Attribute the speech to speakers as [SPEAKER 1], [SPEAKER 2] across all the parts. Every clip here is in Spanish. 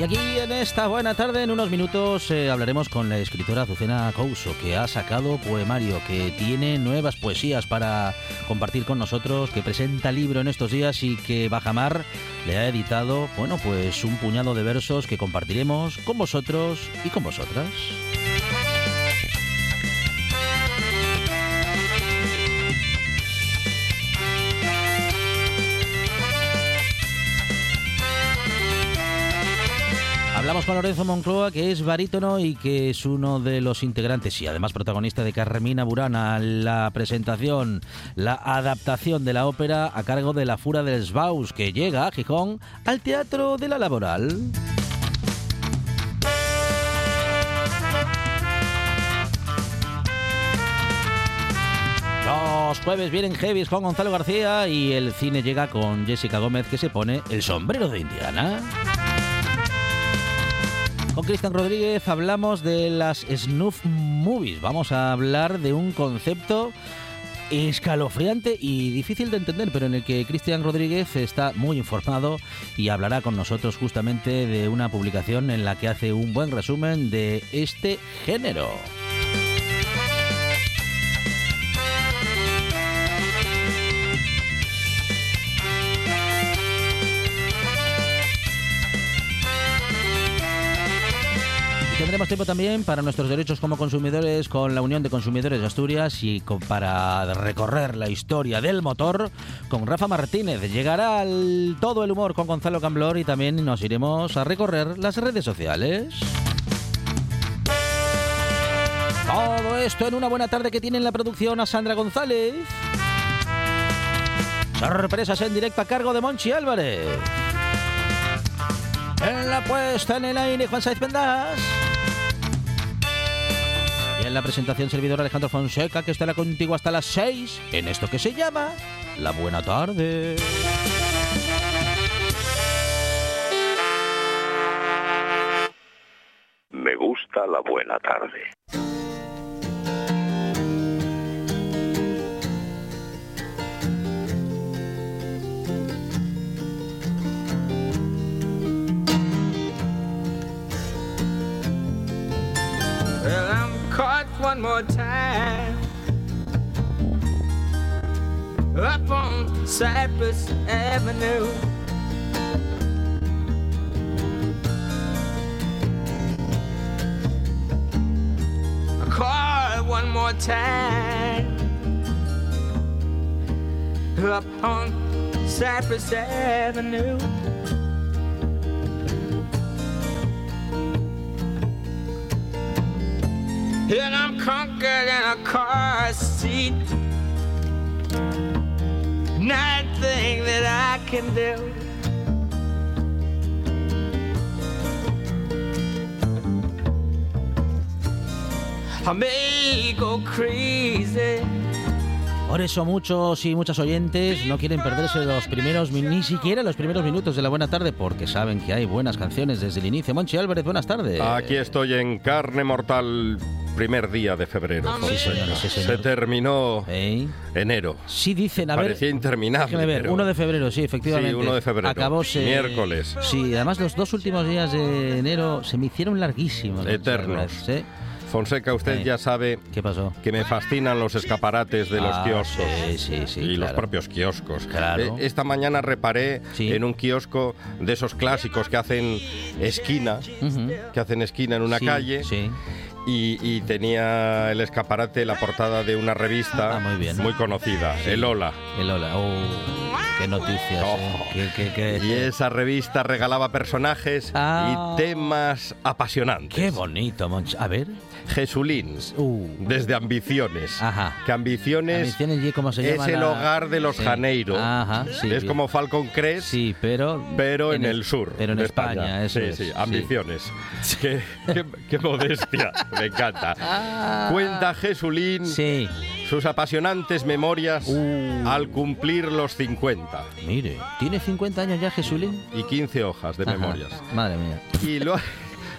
[SPEAKER 1] Y aquí en esta buena tarde, en unos minutos, eh, hablaremos con la escritora Azucena Couso, que ha sacado poemario, que tiene nuevas poesías para compartir con nosotros, que presenta libro en estos días y que Bajamar le ha editado, bueno, pues un puñado de versos que compartiremos con vosotros y con vosotras. Hablamos con Lorenzo Moncloa, que es barítono y que es uno de los integrantes y además protagonista de Carmina Burana, la presentación, la adaptación de la ópera a cargo de la Fura del Sbaus, que llega a Gijón al Teatro de la Laboral. Los jueves vienen heavies con Gonzalo García y el cine llega con Jessica Gómez que se pone el sombrero de Indiana. Con Cristian Rodríguez hablamos de las snuff movies. Vamos a hablar de un concepto escalofriante y difícil de entender, pero en el que Cristian Rodríguez está muy informado y hablará con nosotros justamente de una publicación en la que hace un buen resumen de este género. Tendremos tiempo también para nuestros derechos como consumidores con la Unión de Consumidores de Asturias y con- para recorrer la historia del motor con Rafa Martínez. Llegará el- todo el humor con Gonzalo Camblor y también nos iremos a recorrer las redes sociales. Todo esto en una buena tarde que tiene en la producción a Sandra González. Sorpresas en directo a cargo de Monchi Álvarez. En la puesta en el aire, Juan Saiz Pendas. Y en la presentación, servidor Alejandro Fonseca, que estará contigo hasta las 6 en esto que se llama La Buena Tarde.
[SPEAKER 2] Me gusta la buena tarde.
[SPEAKER 3] One more time up on Cypress Avenue. Caught one more time up on Cypress Avenue. And I'm conquered in a car seat. Nothing that I can do. I may go crazy.
[SPEAKER 1] Por eso muchos y muchas oyentes no quieren perderse los primeros, ni siquiera los primeros minutos de la buena tarde, porque saben que hay buenas canciones desde el inicio. Monchi Álvarez, buenas tardes.
[SPEAKER 4] Aquí estoy en carne mortal, primer día de febrero.
[SPEAKER 1] Sí, señor, sí,
[SPEAKER 4] Se
[SPEAKER 1] señor.
[SPEAKER 4] terminó
[SPEAKER 1] ¿Eh?
[SPEAKER 4] enero.
[SPEAKER 1] Sí dicen, a ver...
[SPEAKER 4] Parecía interminable.
[SPEAKER 1] Ver,
[SPEAKER 4] pero-
[SPEAKER 1] 1 de febrero, sí, efectivamente.
[SPEAKER 4] Sí, 1 de febrero.
[SPEAKER 1] Acabóse...
[SPEAKER 4] Miércoles.
[SPEAKER 1] Sí, además los dos últimos días de enero se me hicieron larguísimos.
[SPEAKER 4] Eternos.
[SPEAKER 1] ¿eh?
[SPEAKER 4] Fonseca, usted
[SPEAKER 1] Eh.
[SPEAKER 4] ya sabe
[SPEAKER 1] ¿Qué pasó?
[SPEAKER 4] que me fascinan los escaparates de los
[SPEAKER 1] Ah,
[SPEAKER 4] kioscos.
[SPEAKER 1] Sí, sí, sí.
[SPEAKER 4] y los propios kioscos.
[SPEAKER 1] Claro.
[SPEAKER 4] Eh, esta mañana reparé
[SPEAKER 1] Sí.
[SPEAKER 4] en un kiosco de esos clásicos que hacen esquina, que hacen esquina en una
[SPEAKER 1] Sí,
[SPEAKER 4] calle. Y, y tenía el escaparate, la portada de una revista
[SPEAKER 1] Ah, muy bien.
[SPEAKER 4] conocida, el Hola.
[SPEAKER 1] El hola. Oh, qué noticias.
[SPEAKER 4] Oh.
[SPEAKER 1] eh. Qué- qué- qué-
[SPEAKER 4] Y esa revista regalaba personajes
[SPEAKER 1] Ah.
[SPEAKER 4] y temas apasionantes.
[SPEAKER 1] Qué bonito, Monch. A ver.
[SPEAKER 4] Jesulín,
[SPEAKER 1] Uh.
[SPEAKER 4] desde Ambiciones.
[SPEAKER 1] Ajá.
[SPEAKER 4] Que Ambiciones,
[SPEAKER 1] Ambiciones, ¿y cómo se
[SPEAKER 4] es el
[SPEAKER 1] la-
[SPEAKER 4] hogar de los
[SPEAKER 1] Sí.
[SPEAKER 4] Janeiro.
[SPEAKER 1] Ajá, sí,
[SPEAKER 4] es
[SPEAKER 1] bien.
[SPEAKER 4] como Falcon Crest,
[SPEAKER 1] Sí, pero.
[SPEAKER 4] pero en, el sur.
[SPEAKER 1] Pero en
[SPEAKER 4] de
[SPEAKER 1] España, eso
[SPEAKER 4] sí,
[SPEAKER 1] es.
[SPEAKER 4] sí, Ambiciones. Qué, qué- qué modestia, me encanta. Cuenta Jesulín
[SPEAKER 1] Sí.
[SPEAKER 4] sus apasionantes memorias
[SPEAKER 1] Uh.
[SPEAKER 4] al cumplir los 50
[SPEAKER 1] Mire, ¿tiene 50 años ya Jesulín?
[SPEAKER 4] y 15 hojas de
[SPEAKER 1] Ajá.
[SPEAKER 4] memorias.
[SPEAKER 1] Madre mía.
[SPEAKER 4] Y, lo-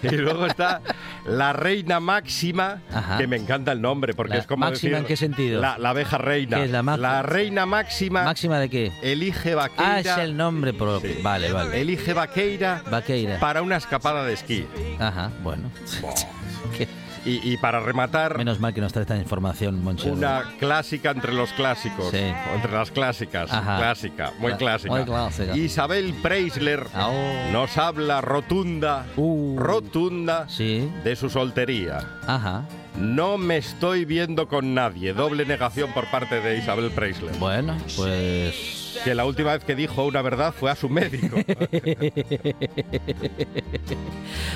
[SPEAKER 4] y luego está la reina máxima,
[SPEAKER 1] Ajá.
[SPEAKER 4] que me encanta el nombre, porque
[SPEAKER 1] La
[SPEAKER 4] es como
[SPEAKER 1] máxima,
[SPEAKER 4] decir
[SPEAKER 1] ¿en qué sentido?
[SPEAKER 4] La, la abeja reina.
[SPEAKER 1] ¿Qué es la máxima?
[SPEAKER 4] reina máxima
[SPEAKER 1] ¿Máxima de qué?
[SPEAKER 4] elige vaqueira,
[SPEAKER 1] Ah, es el nombre propio.
[SPEAKER 4] Sí.
[SPEAKER 1] Vale, vale.
[SPEAKER 4] elige vaqueira
[SPEAKER 1] Vaqueira.
[SPEAKER 4] para una escapada de esquí.
[SPEAKER 1] Ajá, bueno. Qué-
[SPEAKER 4] Y, y para rematar,
[SPEAKER 1] Menos mal que nos trae esta información, Monchi.
[SPEAKER 4] una clásica entre los clásicos,
[SPEAKER 1] Sí.
[SPEAKER 4] entre las clásicas,
[SPEAKER 1] Ajá.
[SPEAKER 4] clásica, muy clásica.
[SPEAKER 1] muy clásica.
[SPEAKER 4] Isabel Preisler
[SPEAKER 1] Ah, oh.
[SPEAKER 4] nos habla rotunda,
[SPEAKER 1] Uh.
[SPEAKER 4] rotunda
[SPEAKER 1] Sí,
[SPEAKER 4] de su soltería.
[SPEAKER 1] ajá.
[SPEAKER 4] No me estoy viendo con nadie. Doble negación por parte de Isabel Preisler.
[SPEAKER 1] Bueno, pues.
[SPEAKER 4] Que la última vez que dijo una verdad fue a su médico.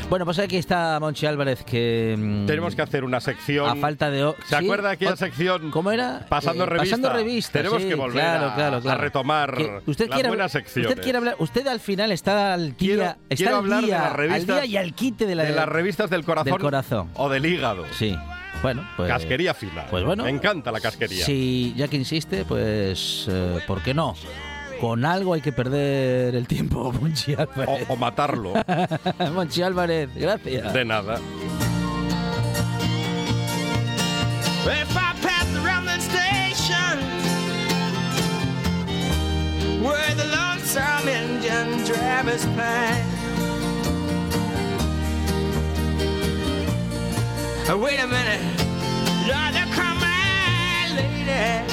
[SPEAKER 1] Bueno, pues aquí está Monchi Álvarez que. mm,
[SPEAKER 4] Tenemos que hacer una sección.
[SPEAKER 1] A falta de.
[SPEAKER 4] ¿Se
[SPEAKER 1] ¿Sí?
[SPEAKER 4] acuerda de aquella sección?
[SPEAKER 1] ¿Cómo era?
[SPEAKER 4] Pasando
[SPEAKER 1] Eh,
[SPEAKER 4] revista.
[SPEAKER 1] Pasando revista.
[SPEAKER 4] Tenemos
[SPEAKER 1] sí,
[SPEAKER 4] que volver
[SPEAKER 1] claro,
[SPEAKER 4] a-
[SPEAKER 1] claro,
[SPEAKER 4] a
[SPEAKER 1] claro.
[SPEAKER 4] retomar
[SPEAKER 1] Que usted
[SPEAKER 4] las
[SPEAKER 1] quiere,
[SPEAKER 4] buenas secciones.
[SPEAKER 1] Usted quiere hablar. Usted al final está al día.
[SPEAKER 4] Quiero-
[SPEAKER 1] está
[SPEAKER 4] quiero
[SPEAKER 1] al
[SPEAKER 4] hablar de
[SPEAKER 1] día,
[SPEAKER 4] las revistas-
[SPEAKER 1] al día y al quite de la.
[SPEAKER 4] de las revistas del corazón,
[SPEAKER 1] del corazón.
[SPEAKER 4] o del hígado.
[SPEAKER 1] Sí. Bueno, pues.
[SPEAKER 4] Casquería fina.
[SPEAKER 1] Pues bueno.
[SPEAKER 4] Me encanta la casquería.
[SPEAKER 1] Si ya que insiste, pues. eh, ¿Por qué no? Con algo hay que perder el tiempo, Monchi
[SPEAKER 4] O,
[SPEAKER 1] Álvarez.
[SPEAKER 4] o matarlo.
[SPEAKER 1] Monchi Álvarez, gracias.
[SPEAKER 4] De nada.
[SPEAKER 3] If I pass around the station where the lonesome engine drivers pine. Wait a minute, Lord, there come my lady.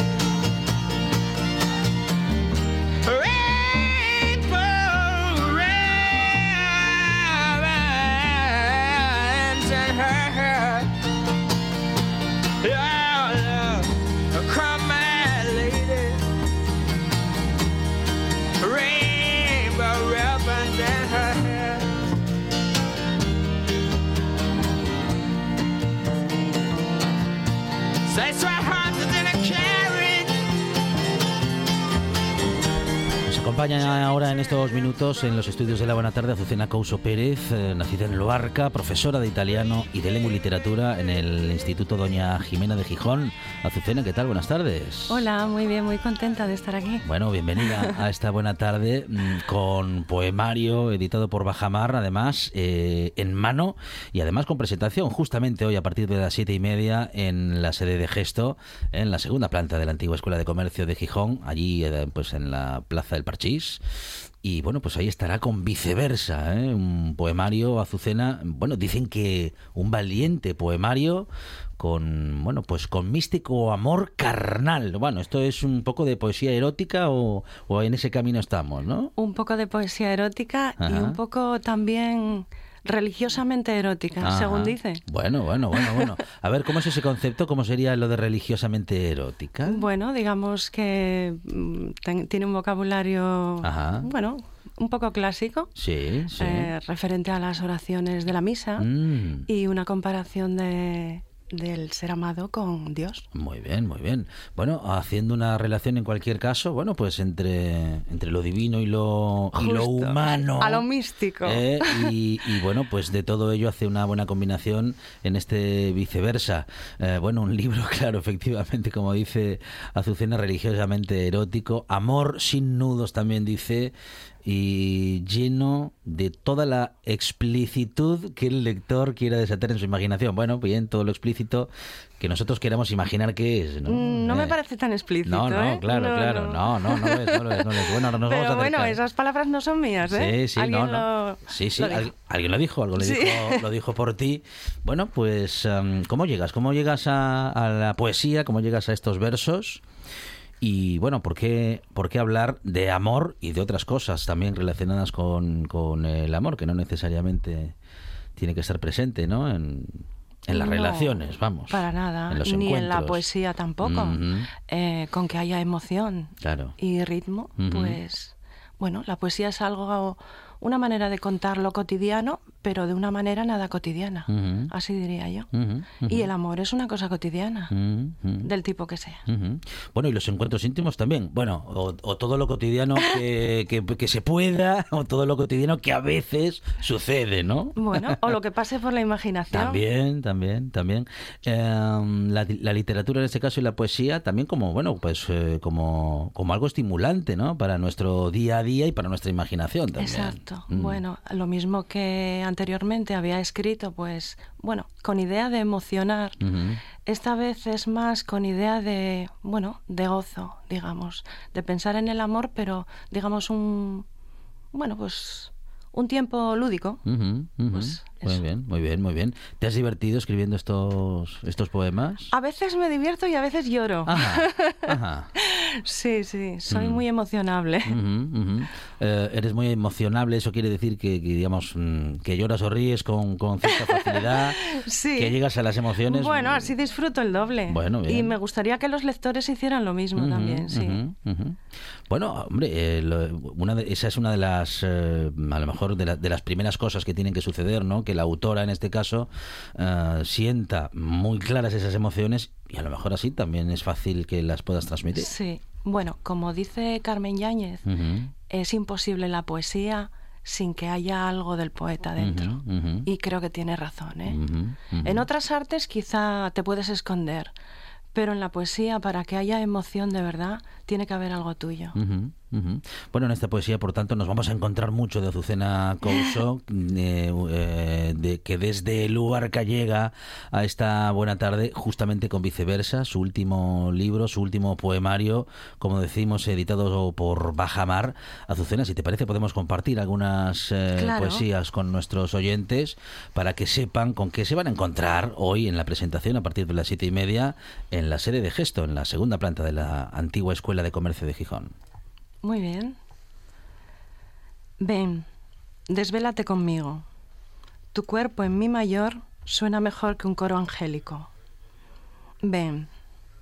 [SPEAKER 3] Rainbow
[SPEAKER 1] acompaña ahora en estos minutos en los estudios de la Buena Tarde Azucena Couso Pérez, eh, nacida en Loarca, profesora de italiano y de lengua y literatura en el Instituto Doña Jimena de Gijón. Azucena, ¿qué tal? Buenas tardes.
[SPEAKER 5] Hola, muy bien, muy contenta de estar aquí.
[SPEAKER 1] Bueno, bienvenida a esta buena tarde mm, con poemario editado por Bajamar, además eh, en mano y además con presentación justamente hoy a partir de las siete y media en la sede de Gesto, en la segunda planta de la antigua Escuela de Comercio de Gijón, allí eh, pues en la Plaza del Parchís. Y bueno, pues ahí estará con viceversa, ¿eh? un poemario Azucena. Bueno, dicen que un valiente poemario con, bueno, pues con místico amor carnal. Bueno, esto es un poco de poesía erótica o, o en ese camino estamos, ¿no?
[SPEAKER 5] Un poco de poesía erótica y un poco también religiosamente erótica,
[SPEAKER 1] Ajá.
[SPEAKER 5] según dice.
[SPEAKER 1] Bueno, bueno, bueno, bueno. A ver, ¿cómo es ese concepto? ¿Cómo sería lo de religiosamente erótica?
[SPEAKER 5] Bueno, digamos que mm, ten- tiene un vocabulario,
[SPEAKER 1] Ajá.
[SPEAKER 5] bueno, un poco clásico,
[SPEAKER 1] Sí, sí.
[SPEAKER 5] eh, referente a las oraciones de la misa
[SPEAKER 1] Mm.
[SPEAKER 5] y una comparación de, del ser amado con Dios.
[SPEAKER 1] Muy bien, muy bien. Bueno, haciendo una relación en cualquier caso, bueno, pues entre, entre lo divino y lo, y lo humano.
[SPEAKER 5] A lo místico.
[SPEAKER 1] ¿eh? Y, y, bueno, pues de todo ello hace una buena combinación en este viceversa. Eh, bueno, un libro, claro, efectivamente, como dice Azucena, religiosamente erótico. Amor sin nudos también dice. Y lleno de toda la explicitud que el lector quiera desatar en su imaginación. Bueno, bien, todo lo explícito que nosotros queramos imaginar qué es. No,
[SPEAKER 5] Mm, No me
[SPEAKER 1] Eh,
[SPEAKER 5] parece tan explícito.
[SPEAKER 1] No, no,
[SPEAKER 5] ¿eh?
[SPEAKER 1] claro, claro. No, no, no lo es, no lo es, no lo es. Bueno, nos vamos a
[SPEAKER 5] bueno, esas palabras no son mías, ¿eh?
[SPEAKER 1] Sí, sí,
[SPEAKER 5] Alguien
[SPEAKER 1] no, no.
[SPEAKER 5] lo-
[SPEAKER 1] Sí, sí,
[SPEAKER 5] lo
[SPEAKER 1] al- alguien lo dijo, algo le
[SPEAKER 5] Sí.
[SPEAKER 1] dijo, lo dijo por ti. Bueno, pues, em, ¿cómo llegas? ¿Cómo llegas a, a la poesía? ¿Cómo llegas a estos versos? Y bueno, ¿por qué, ¿por qué hablar de amor y de otras cosas también relacionadas con, con el amor, que no necesariamente tiene que estar presente, ¿no? En, en las
[SPEAKER 5] No,
[SPEAKER 1] relaciones, vamos.
[SPEAKER 5] Para nada,
[SPEAKER 1] En los
[SPEAKER 5] ni en la poesía tampoco. Eh, con que haya emoción
[SPEAKER 1] Claro.
[SPEAKER 5] y ritmo, pues bueno, la poesía es algo, una manera de contar lo cotidiano, pero de una manera nada cotidiana,
[SPEAKER 1] Ujú.
[SPEAKER 5] así diría yo.
[SPEAKER 1] Ujú, ujú.
[SPEAKER 5] Y el amor es una cosa cotidiana, del tipo que sea.
[SPEAKER 1] Bueno, y los encuentros íntimos también. Bueno, o, o todo lo cotidiano que, que- que se pueda, o todo lo cotidiano que a veces sucede, ¿no?
[SPEAKER 5] Bueno, o lo que pase por la imaginación.
[SPEAKER 1] También, también, también. Em, la, la literatura en este caso y la poesía también como, bueno, pues eh, como, como algo estimulante, ¿no? Para nuestro día a día y para nuestra imaginación también.
[SPEAKER 5] Exacto.
[SPEAKER 1] Mm.
[SPEAKER 5] Bueno, lo mismo que anteriormente había escrito, pues bueno, con idea de emocionar. Esta vez es más con idea de, bueno, de gozo, digamos, de pensar en el amor, pero digamos un, bueno, pues un tiempo lúdico. Pues
[SPEAKER 1] muy bien, muy bien, muy bien. ¿Te has divertido escribiendo estos, estos poemas?
[SPEAKER 5] A veces me divierto y a veces lloro.
[SPEAKER 1] Ajá, ajá.
[SPEAKER 5] Sí, sí, soy
[SPEAKER 1] Mm.
[SPEAKER 5] muy emocionable.
[SPEAKER 1] Eh, eres muy emocionable, eso quiere decir que, que, digamos, mm, que lloras o ríes con, con cierta facilidad,
[SPEAKER 5] Sí.
[SPEAKER 1] que llegas a las emociones.
[SPEAKER 5] Bueno, así disfruto el doble.
[SPEAKER 1] Bueno, bien.
[SPEAKER 5] Y me gustaría que los lectores hicieran lo mismo también, sí.
[SPEAKER 1] Bueno, hombre, eh, lo- una de- esa es una de las, eh, a lo mejor, de, la- de las primeras cosas que tienen que suceder, ¿no? Que la autora, en este caso, eh, sienta muy claras esas emociones y a lo mejor así también es fácil que las puedas transmitir.
[SPEAKER 5] Sí. Bueno, como dice Carmen Yáñez, es imposible la poesía sin que haya algo del poeta dentro. Y creo que tiene razón, ¿eh? En otras artes quizá te puedes esconder, pero en la poesía, para que haya emoción de verdad, tiene que haber algo tuyo.
[SPEAKER 1] Bueno, en esta poesía, por tanto, nos vamos a encontrar mucho de Azucena Couso, eh, eh, de, que desde Luarca llega a esta buena tarde, justamente con Viceversa, su último libro, su último poemario, como decimos, editado por Bajamar. Azucena, si te parece, podemos compartir algunas eh,
[SPEAKER 5] Claro.
[SPEAKER 1] poesías con nuestros oyentes para que sepan con qué se van a encontrar hoy en la presentación a partir de las siete y media en la sede de Gesto, en la segunda planta de la antigua Escuela de Comercio de Gijón.
[SPEAKER 5] Muy bien. Ven, desvélate conmigo. Tu cuerpo en mi mayor suena mejor que un coro angélico. Ven,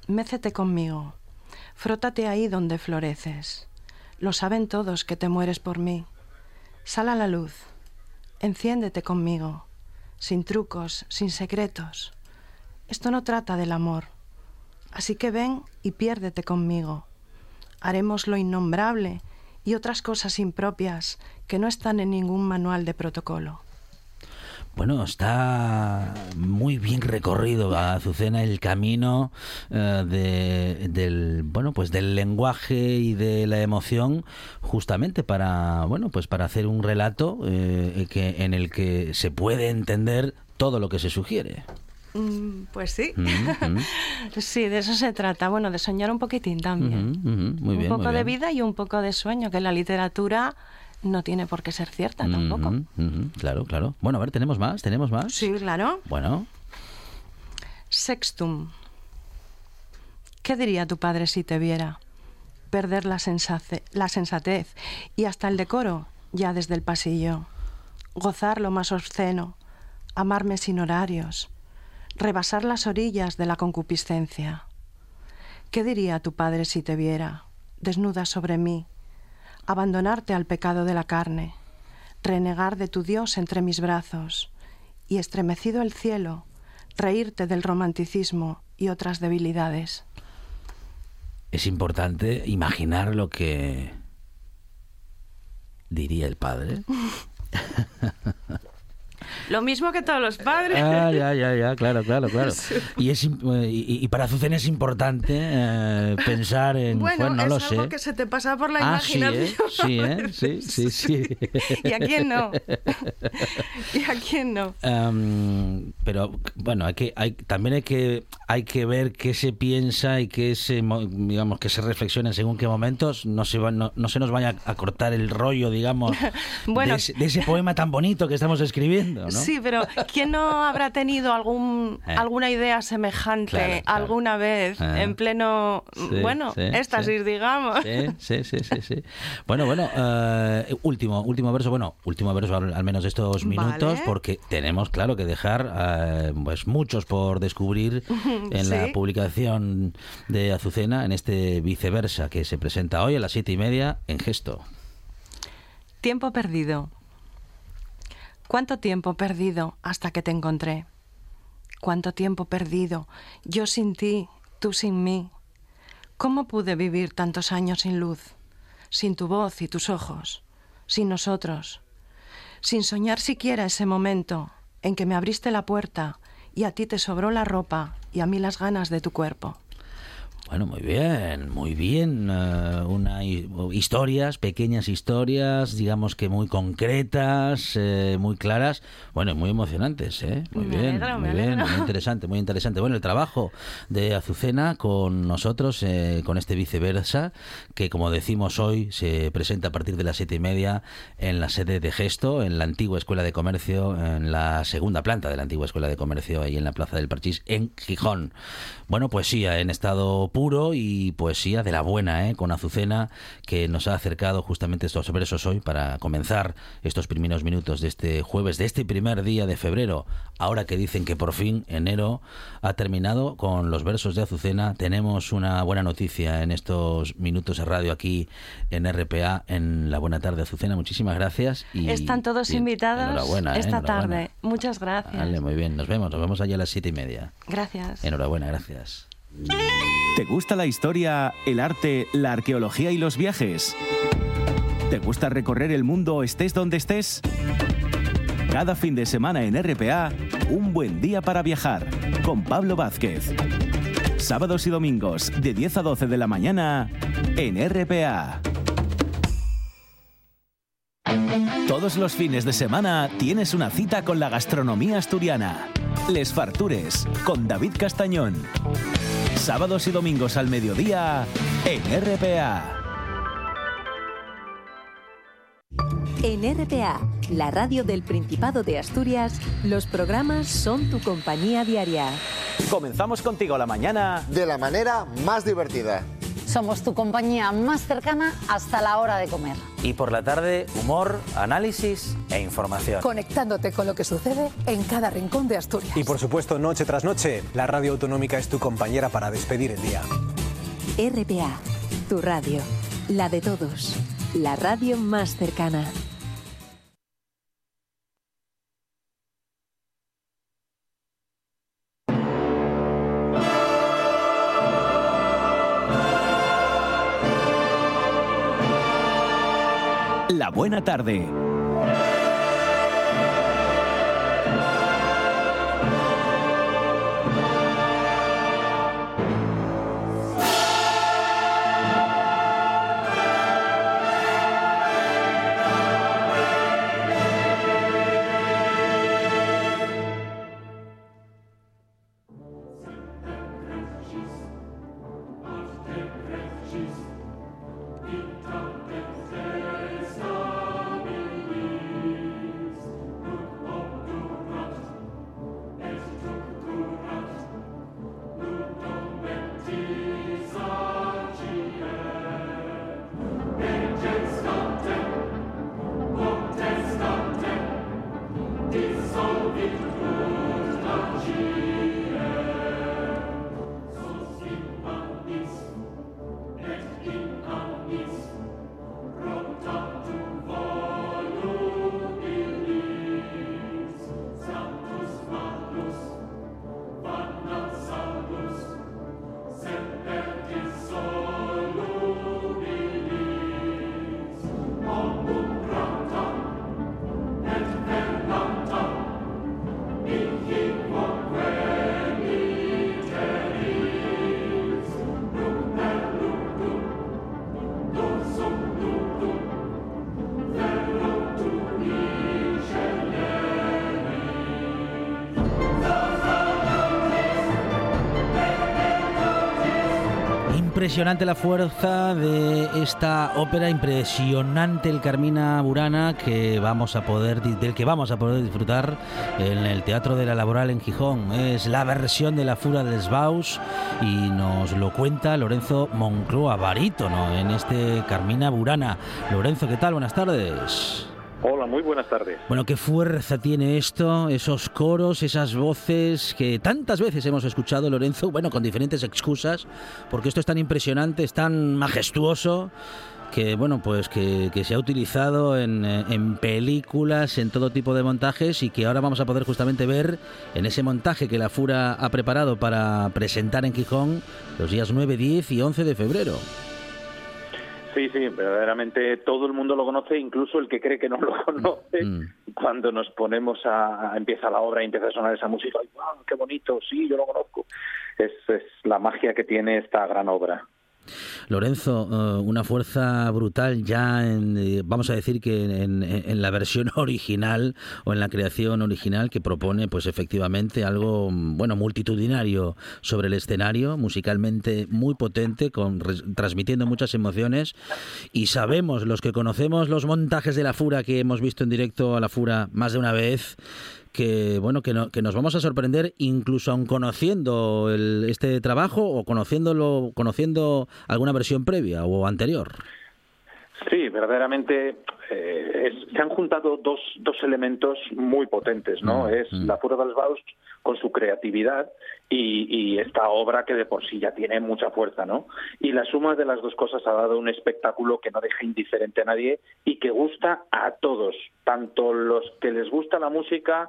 [SPEAKER 5] mécete conmigo. Frótate ahí donde floreces. Lo saben todos que te mueres por mí. Sal a la luz. Enciéndete conmigo. Sin trucos, sin secretos. Esto no trata del amor. Así que ven y piérdete conmigo haremos lo innombrable y otras cosas impropias que no están en ningún manual de protocolo.
[SPEAKER 1] Bueno, está muy bien recorrido Azucena el camino eh, de- del bueno pues del lenguaje y de la emoción justamente para bueno pues para hacer un relato eh, que en el que se puede entender todo lo que se sugiere.
[SPEAKER 5] Mm, pues sí.
[SPEAKER 1] Mm, mm.
[SPEAKER 5] Sí, de eso se trata. Bueno, de soñar un poquitín también.
[SPEAKER 1] Muy
[SPEAKER 5] un
[SPEAKER 1] bien,
[SPEAKER 5] poco
[SPEAKER 1] muy
[SPEAKER 5] de
[SPEAKER 1] bien.
[SPEAKER 5] vida y un poco de sueño, que la literatura no tiene por qué ser cierta tampoco.
[SPEAKER 1] Claro, claro. Bueno, a ver, tenemos más, tenemos más.
[SPEAKER 5] Sí, claro.
[SPEAKER 1] Bueno,
[SPEAKER 5] Sextum. ¿Qué diría tu padre si te viera? Perder la, sensace- la sensatez y hasta el decoro ya desde el pasillo. Gozar lo más obsceno, amarme sin horarios, rebasar las orillas de la concupiscencia. ¿Qué diría tu padre si te viera, desnuda sobre mí, abandonarte al pecado de la carne, renegar de tu Dios entre mis brazos y, estremecido el cielo, reírte del romanticismo y otras debilidades?
[SPEAKER 1] es importante imaginar lo que diría el padre.
[SPEAKER 5] Lo mismo que todos los padres.
[SPEAKER 1] Ah, ya, ya, ya, claro, claro, claro. Y, es, eh, y, y para Azucena es importante eh, pensar en...
[SPEAKER 5] Bueno,
[SPEAKER 1] Bueno, no
[SPEAKER 5] es
[SPEAKER 1] lo
[SPEAKER 5] algo
[SPEAKER 1] sé.
[SPEAKER 5] que se te pasa por la
[SPEAKER 1] Ah, sí,
[SPEAKER 5] imaginación.
[SPEAKER 1] ¿eh? Sí, ¿eh? Sí, sí, sí.
[SPEAKER 5] ¿Y a quién no? ¿Y a quién no?
[SPEAKER 1] Pero bueno, hay que, hay, también hay que, hay que ver qué se piensa y qué se, mo- digamos, que se reflexiona según qué momentos. No se, va- no, no se nos vaya a cortar el rollo, digamos,
[SPEAKER 5] Bueno.
[SPEAKER 1] de, ese, de ese poema tan bonito que estamos escribiendo, ¿no?
[SPEAKER 5] Sí, pero ¿quién no habrá tenido algún,
[SPEAKER 1] Eh.
[SPEAKER 5] alguna idea semejante
[SPEAKER 1] Claro, claro.
[SPEAKER 5] alguna vez
[SPEAKER 1] Ah.
[SPEAKER 5] en pleno,
[SPEAKER 1] Sí,
[SPEAKER 5] bueno,
[SPEAKER 1] sí,
[SPEAKER 5] éxtasis,
[SPEAKER 1] sí.
[SPEAKER 5] digamos?
[SPEAKER 1] Sí, sí, sí, sí, sí. Bueno, bueno, eh, último, último verso, bueno, último verso al, al menos de estos minutos,
[SPEAKER 5] Vale.
[SPEAKER 1] porque tenemos, claro, que dejar eh, pues muchos por descubrir en la publicación de Azucena, en este viceversa que se presenta hoy a las siete y media en gesto.
[SPEAKER 5] Tiempo perdido. ¿Cuánto tiempo perdido hasta que te encontré? ¿Cuánto tiempo perdido? Yo sin ti, tú sin mí. ¿Cómo pude vivir tantos años sin luz? Sin tu voz y tus ojos. Sin nosotros. Sin soñar siquiera ese momento en que me abriste la puerta y a ti te sobró la ropa y a mí las ganas de tu cuerpo.
[SPEAKER 1] Bueno, muy bien, muy bien. eh, una hi- historias, pequeñas historias, digamos que muy concretas, eh, muy claras, bueno, muy emocionantes, ¿eh? Muy
[SPEAKER 5] Me
[SPEAKER 1] bien,
[SPEAKER 5] alegro,
[SPEAKER 1] muy bien, muy interesante, muy interesante. Bueno, el trabajo de Azucena con nosotros, eh, con este viceversa, que como decimos hoy se presenta a partir de las siete y media en la sede de Gesto, en la antigua Escuela de Comercio, en la segunda planta de la antigua Escuela de Comercio, ahí en la Plaza del Parchís, en Gijón. Bueno, poesía en estado puro y poesía de la buena, ¿eh? con Azucena, que nos ha acercado justamente estos versos hoy para comenzar estos primeros minutos de este jueves, de este primer día de febrero. Ahora que dicen que por fin enero ha terminado con los versos de Azucena, tenemos una buena noticia en estos minutos de radio aquí en RPA, en la Buena Tarde Azucena. Muchísimas gracias. Y,
[SPEAKER 5] Están todos
[SPEAKER 1] y
[SPEAKER 5] invitados
[SPEAKER 1] enhorabuena, ¿eh?
[SPEAKER 5] esta tarde. Muchas gracias.
[SPEAKER 1] Vale, muy bien, nos vemos, nos vemos allá a las siete y media.
[SPEAKER 5] Gracias.
[SPEAKER 1] Enhorabuena, gracias.
[SPEAKER 6] ¿Te gusta la historia, el arte, la arqueología y los viajes? ¿Te gusta recorrer el mundo estés donde estés? Cada fin de semana en RPA, un buen día para viajar con Pablo Vázquez. Sábados y domingos de 10 a 12 de la mañana en RPA. Todos los fines de semana tienes una cita con la gastronomía asturiana. Les Fartures con David Castañón. Sábados y domingos al mediodía en RPA.
[SPEAKER 7] En RPA, la radio del Principado de Asturias, los programas son tu compañía diaria.
[SPEAKER 6] Comenzamos contigo la mañana
[SPEAKER 8] de la manera más divertida.
[SPEAKER 9] Somos tu compañía más cercana hasta la hora de comer.
[SPEAKER 10] Y por la tarde, humor, análisis e información.
[SPEAKER 11] Conectándote con lo que sucede en cada rincón de Asturias.
[SPEAKER 12] Y por supuesto, noche tras noche, la radio autonómica es tu compañera para despedir el día.
[SPEAKER 7] RPA, tu radio, la de todos, la radio más cercana.
[SPEAKER 6] La buena tarde.
[SPEAKER 1] Impresionante la fuerza de esta ópera, impresionante el Carmina Burana que vamos a poder del que vamos a poder disfrutar en el Teatro de la Laboral en Gijón. Es la versión de la Fura del Sbaus y nos lo cuenta Lorenzo Moncloa, barítono en este Carmina Burana. Lorenzo, ¿qué tal? Buenas tardes.
[SPEAKER 13] Hola, muy buenas tardes.
[SPEAKER 1] Bueno, qué fuerza tiene esto, esos coros, esas voces que tantas veces hemos escuchado, Lorenzo, bueno, con diferentes excusas, porque esto es tan impresionante, es tan majestuoso que bueno pues que, se ha utilizado en, en, películas en todo tipo de montajes y que ahora vamos a poder justamente ver en ese montaje que la Fura ha preparado para presentar en Gijón los días 9, 10 y 11 de febrero.
[SPEAKER 13] Sí, sí, verdaderamente todo el mundo lo conoce, incluso el que cree que no lo conoce. Mm. Cuando nos ponemos a, empieza la obra y empieza a sonar esa música, ¡wow, qué bonito! Sí, yo lo conozco. Es, es la magia que tiene esta gran obra.
[SPEAKER 1] Lorenzo, eh, una fuerza brutal ya, en, eh, vamos a decir que en, la versión original o en la creación original que propone, pues efectivamente algo, bueno, multitudinario sobre el escenario, musicalmente muy potente, con, transmitiendo muchas emociones. Y sabemos, los que conocemos los montajes de la Fura que hemos visto en directo a la Fura más de una vez, que bueno que, no, que nos vamos a sorprender incluso aun conociendo el, este trabajo o conociéndolo conociendo alguna versión previa o anterior.
[SPEAKER 13] Sí, verdaderamente eh, se han juntado dos, dos elementos muy potentes, ¿no? Mm, es mm. la Fura del Baust con su creatividad y, esta obra que de por sí ya tiene mucha fuerza, ¿no? Y la suma de las dos cosas ha dado un espectáculo que no deja indiferente a nadie y que gusta a todos, tanto los que les gusta la música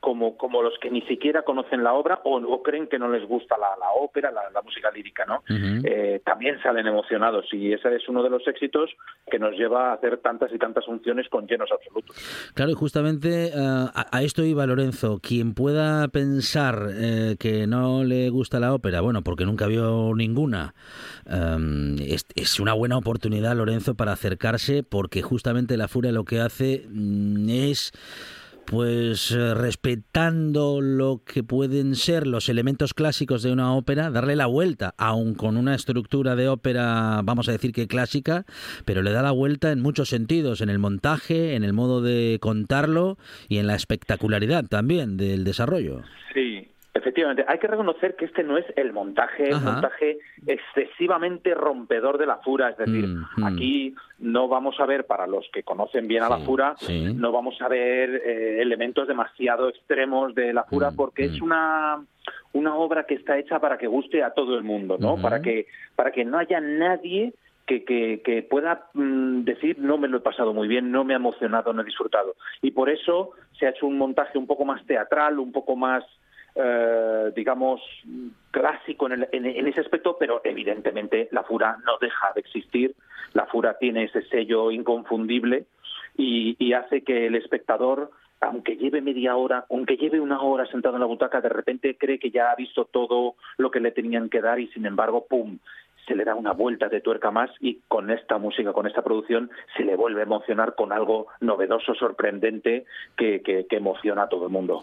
[SPEAKER 13] como, como los que ni siquiera conocen la obra o, creen que no les gusta la, ópera, la, música lírica, ¿no? Eh, también salen emocionados y ese es uno de los éxitos que nos lleva a hacer tantas y tantas funciones con llenos absolutos.
[SPEAKER 1] Claro, y justamente eh, a, esto iba Lorenzo. Quien pueda pensar eh, que no le gusta la ópera, bueno, porque nunca vio ninguna, em, es, una buena oportunidad, Lorenzo, para acercarse, porque justamente la Furia lo que hace mm, es pues eh, respetando lo que pueden ser los elementos clásicos de una ópera, darle la vuelta, aun con una estructura de ópera, vamos a decir que clásica, pero le da la vuelta en muchos sentidos, en el montaje, en el modo de contarlo y en la espectacularidad también del desarrollo.
[SPEAKER 13] Sí, Efectivamente, hay que reconocer que este no es el montaje, montaje excesivamente rompedor de la fura, es decir, mm, mm. aquí no vamos a ver, para los que conocen bien a la fura, no vamos a ver eh, elementos demasiado extremos de la fura mm, porque es una una obra que está hecha para que guste a todo el mundo, ¿no? Para que para que no haya nadie que, que, que, pueda decir no me lo he pasado muy bien, no me ha emocionado, no he disfrutado. Y por eso se ha hecho un montaje un poco más teatral, un poco más eh, digamos, clásico en, en, ese aspecto, pero evidentemente la Fura no deja de existir. La Fura tiene ese sello inconfundible y, hace que el espectador aunque lleve media hora, aunque lleve una hora sentado en la butaca, de repente cree que ya ha visto todo lo que le tenían que dar y sin embargo, ¡pum!, se le da una vuelta de tuerca más y con esta música, con esta producción, se le vuelve a emocionar con algo novedoso, sorprendente, que, que, emociona a todo el mundo.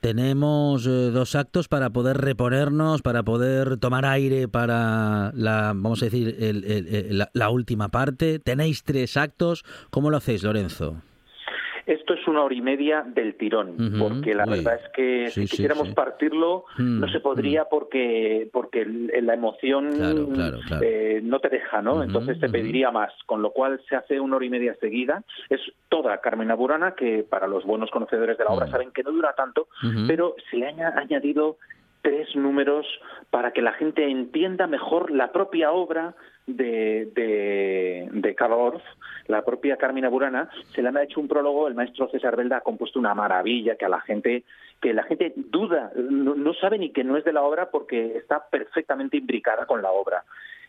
[SPEAKER 1] Tenemos eh, dos actos para poder reponernos, para poder tomar aire para la, vamos a decir, la última parte. Tenéis tres actos. ¿Cómo lo hacéis, Lorenzo?
[SPEAKER 13] Esto es una hora y media del tirón, porque la verdad es que si quisiéramos partirlo mm, no se podría mm. porque porque la emoción eh, no te deja, ¿no? Entonces te pediría más, con lo cual se hace una hora y media seguida. Es toda Carmen Burana, que para los buenos conocedores de la obra mm. saben que no dura tanto, pero se ha añadido tres números para que la gente entienda mejor la propia obra de, de, de la propia Carmina Burana, se le ha hecho un prólogo, el maestro César Belda ha compuesto una maravilla que a la gente, que la gente duda, no, sabe ni que no es de la obra porque está perfectamente imbricada con la obra.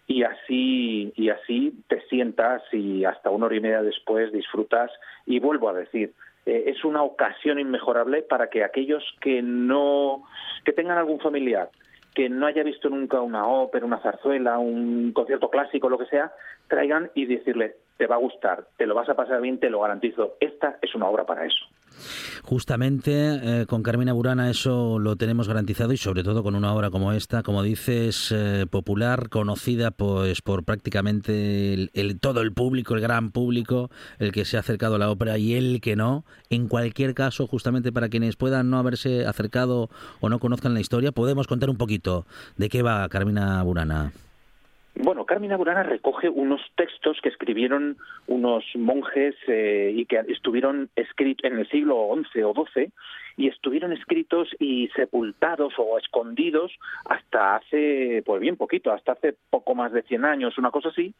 [SPEAKER 13] Y así y así te sientas y hasta una hora y media después disfrutas y vuelvo a decir eh, es una ocasión inmejorable para que aquellos que no que tengan algún familiar que no haya visto nunca una ópera, una zarzuela, un concierto clásico, lo que sea, traigan y decirle, te va a gustar, te lo vas a pasar bien, te lo garantizo. Esta es una obra para eso.
[SPEAKER 1] Justamente eh, con Carmina Burana eso lo tenemos garantizado y sobre todo con una obra como esta, como dices, eh, popular, conocida pues por prácticamente el, todo el público, el gran público, el que se ha acercado a la ópera y el que no. En cualquier caso, justamente para quienes puedan no haberse acercado o no conozcan la historia, podemos contar un poquito de qué va Carmina Burana.
[SPEAKER 13] Bueno, Carmina Burana recoge unos textos que escribieron unos monjes eh, y que estuvieron escritos en el siglo XI o XII y estuvieron escritos y sepultados o escondidos hasta hace, pues bien poquito, hasta hace poco más de 100 años, una cosa así,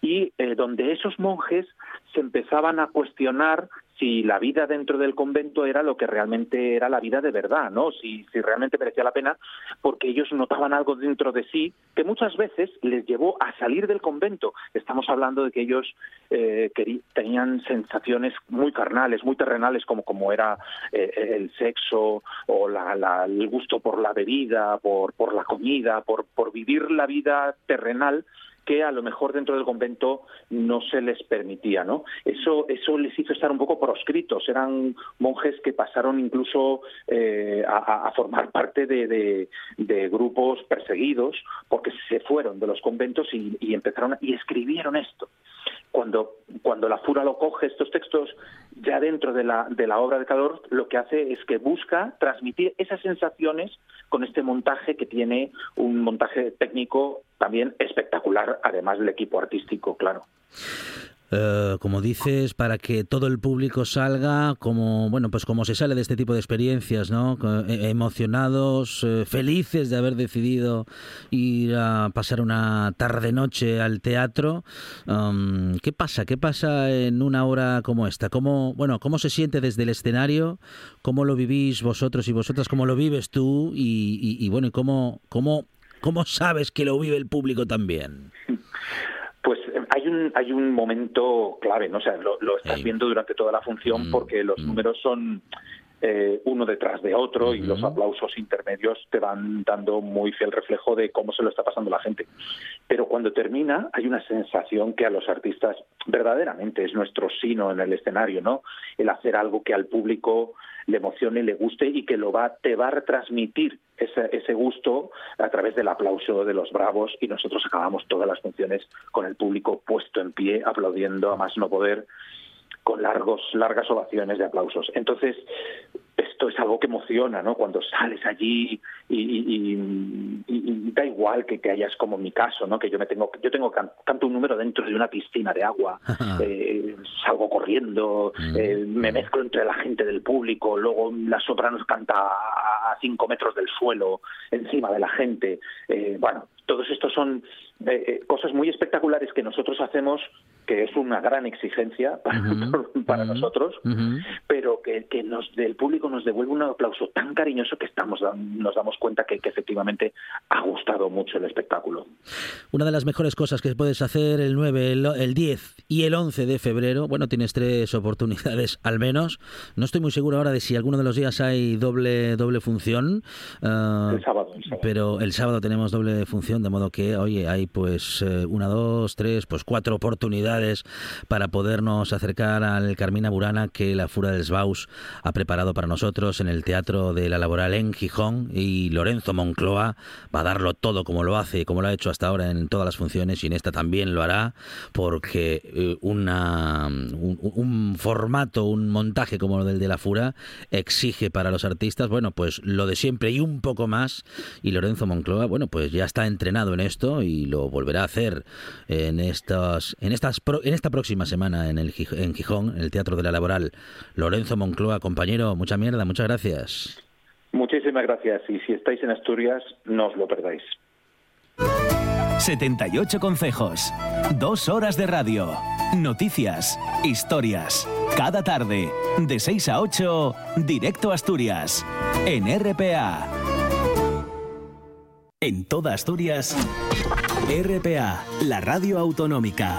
[SPEAKER 13] y eh, donde esos monjes se empezaban a cuestionar si la vida dentro del convento era lo que realmente era la vida de verdad, ¿no? Si, si realmente merecía la pena, porque ellos notaban algo dentro de sí que muchas veces les llevó a salir del convento. Estamos hablando de que ellos eh, tenían sensaciones muy carnales, muy terrenales, como, como era eh, el sexo o la, el gusto por la bebida, por, por la comida, por, por vivir la vida terrenal que a lo mejor dentro del convento no se les permitía, ¿no? Eso, eso les hizo estar un poco proscritos, eran monjes que pasaron incluso eh, a, formar parte de, grupos perseguidos porque se fueron de los conventos y, empezaron y escribieron esto. Cuando, cuando la Fura lo coge estos textos ya dentro de la, de la obra de Cador, lo que hace es que busca transmitir esas sensaciones con este montaje que tiene un montaje técnico también espectacular, además del equipo artístico, claro.
[SPEAKER 1] Eh, como dices, para que todo el público salga como, bueno, pues como se sale de este tipo de experiencias, ¿no? Eh, emocionados, eh, felices de haber decidido ir a pasar una tarde-noche al teatro. Um, ¿Qué pasa? ¿Qué pasa en una hora como esta? ¿Cómo, bueno, ¿Cómo se siente desde el escenario? ¿Cómo lo vivís vosotros y vosotras? ¿Cómo lo vives tú? Y, y, bueno, ¿cómo, cómo, ¿cómo sabes que lo vive el público también?
[SPEAKER 13] Pues hay un, hay un momento clave, ¿no? O sea, lo, estás viendo durante toda la función mm, porque los mm. números son eh, uno detrás de otro y los aplausos intermedios te van dando muy fiel reflejo de cómo se lo está pasando la gente. Pero cuando termina hay una sensación que a los artistas verdaderamente es nuestro sino en el escenario, ¿no? El hacer algo que al público le emocione, le guste y que lo va, te va a retransmitir ese, ese gusto a través del aplauso de los bravos. Y nosotros acabamos todas las funciones con el público puesto en pie, aplaudiendo a más no poder con largos, largas ovaciones de aplausos. Entonces, esto es algo que emociona, ¿no? Cuando sales allí y, da igual que, que, hayas como en mi caso, ¿no? Que yo me tengo, yo tengo canto un número dentro de una piscina de agua, eh, salgo corriendo, mm. eh, me mezclo entre la gente del público, luego la soprano canta a cinco metros del suelo, encima de la gente. Eh, bueno, todos estos son cosas muy espectaculares que nosotros hacemos que es una gran exigencia para, nosotros, pero que, que, nos del público nos devuelve un aplauso tan cariñoso que estamos nos damos cuenta que, efectivamente ha gustado mucho el espectáculo.
[SPEAKER 1] Una de las mejores cosas que puedes hacer el 9, el, 10 y el 11 de febrero, bueno, tienes tres oportunidades al menos. No estoy muy seguro ahora de si alguno de los días hay doble doble función.
[SPEAKER 13] Ah, el, sábado,
[SPEAKER 1] Pero el sábado tenemos doble función, de modo que, oye, hay pues eh, una, dos, tres, pues cuatro oportunidades para podernos acercar al Carmina Burana que la Fura del Sbaus ha preparado para nosotros en el Teatro de la Laboral en Gijón y Lorenzo Moncloa va a darlo todo como lo hace, como lo ha hecho hasta ahora en todas las funciones y en esta también lo hará porque eh, una, un, formato, un montaje como el de la Fura exige para los artistas, bueno, pues lo de siempre y un poco más. Y Lorenzo Moncloa, bueno, pues ya está entrenado en esto y lo volverá a hacer en estas en estas en esta próxima semana en el en Gijón, en el Teatro de la Laboral. Lorenzo Moncloa, compañero, mucha mierda, muchas gracias.
[SPEAKER 13] Muchísimas gracias y si estáis en Asturias, no os lo perdáis.
[SPEAKER 6] 78 consejos, dos horas de radio, noticias, historias. Cada tarde, de 6 a 8, directo a Asturias, en RPA. En toda Asturias, RPA, la radio autonómica.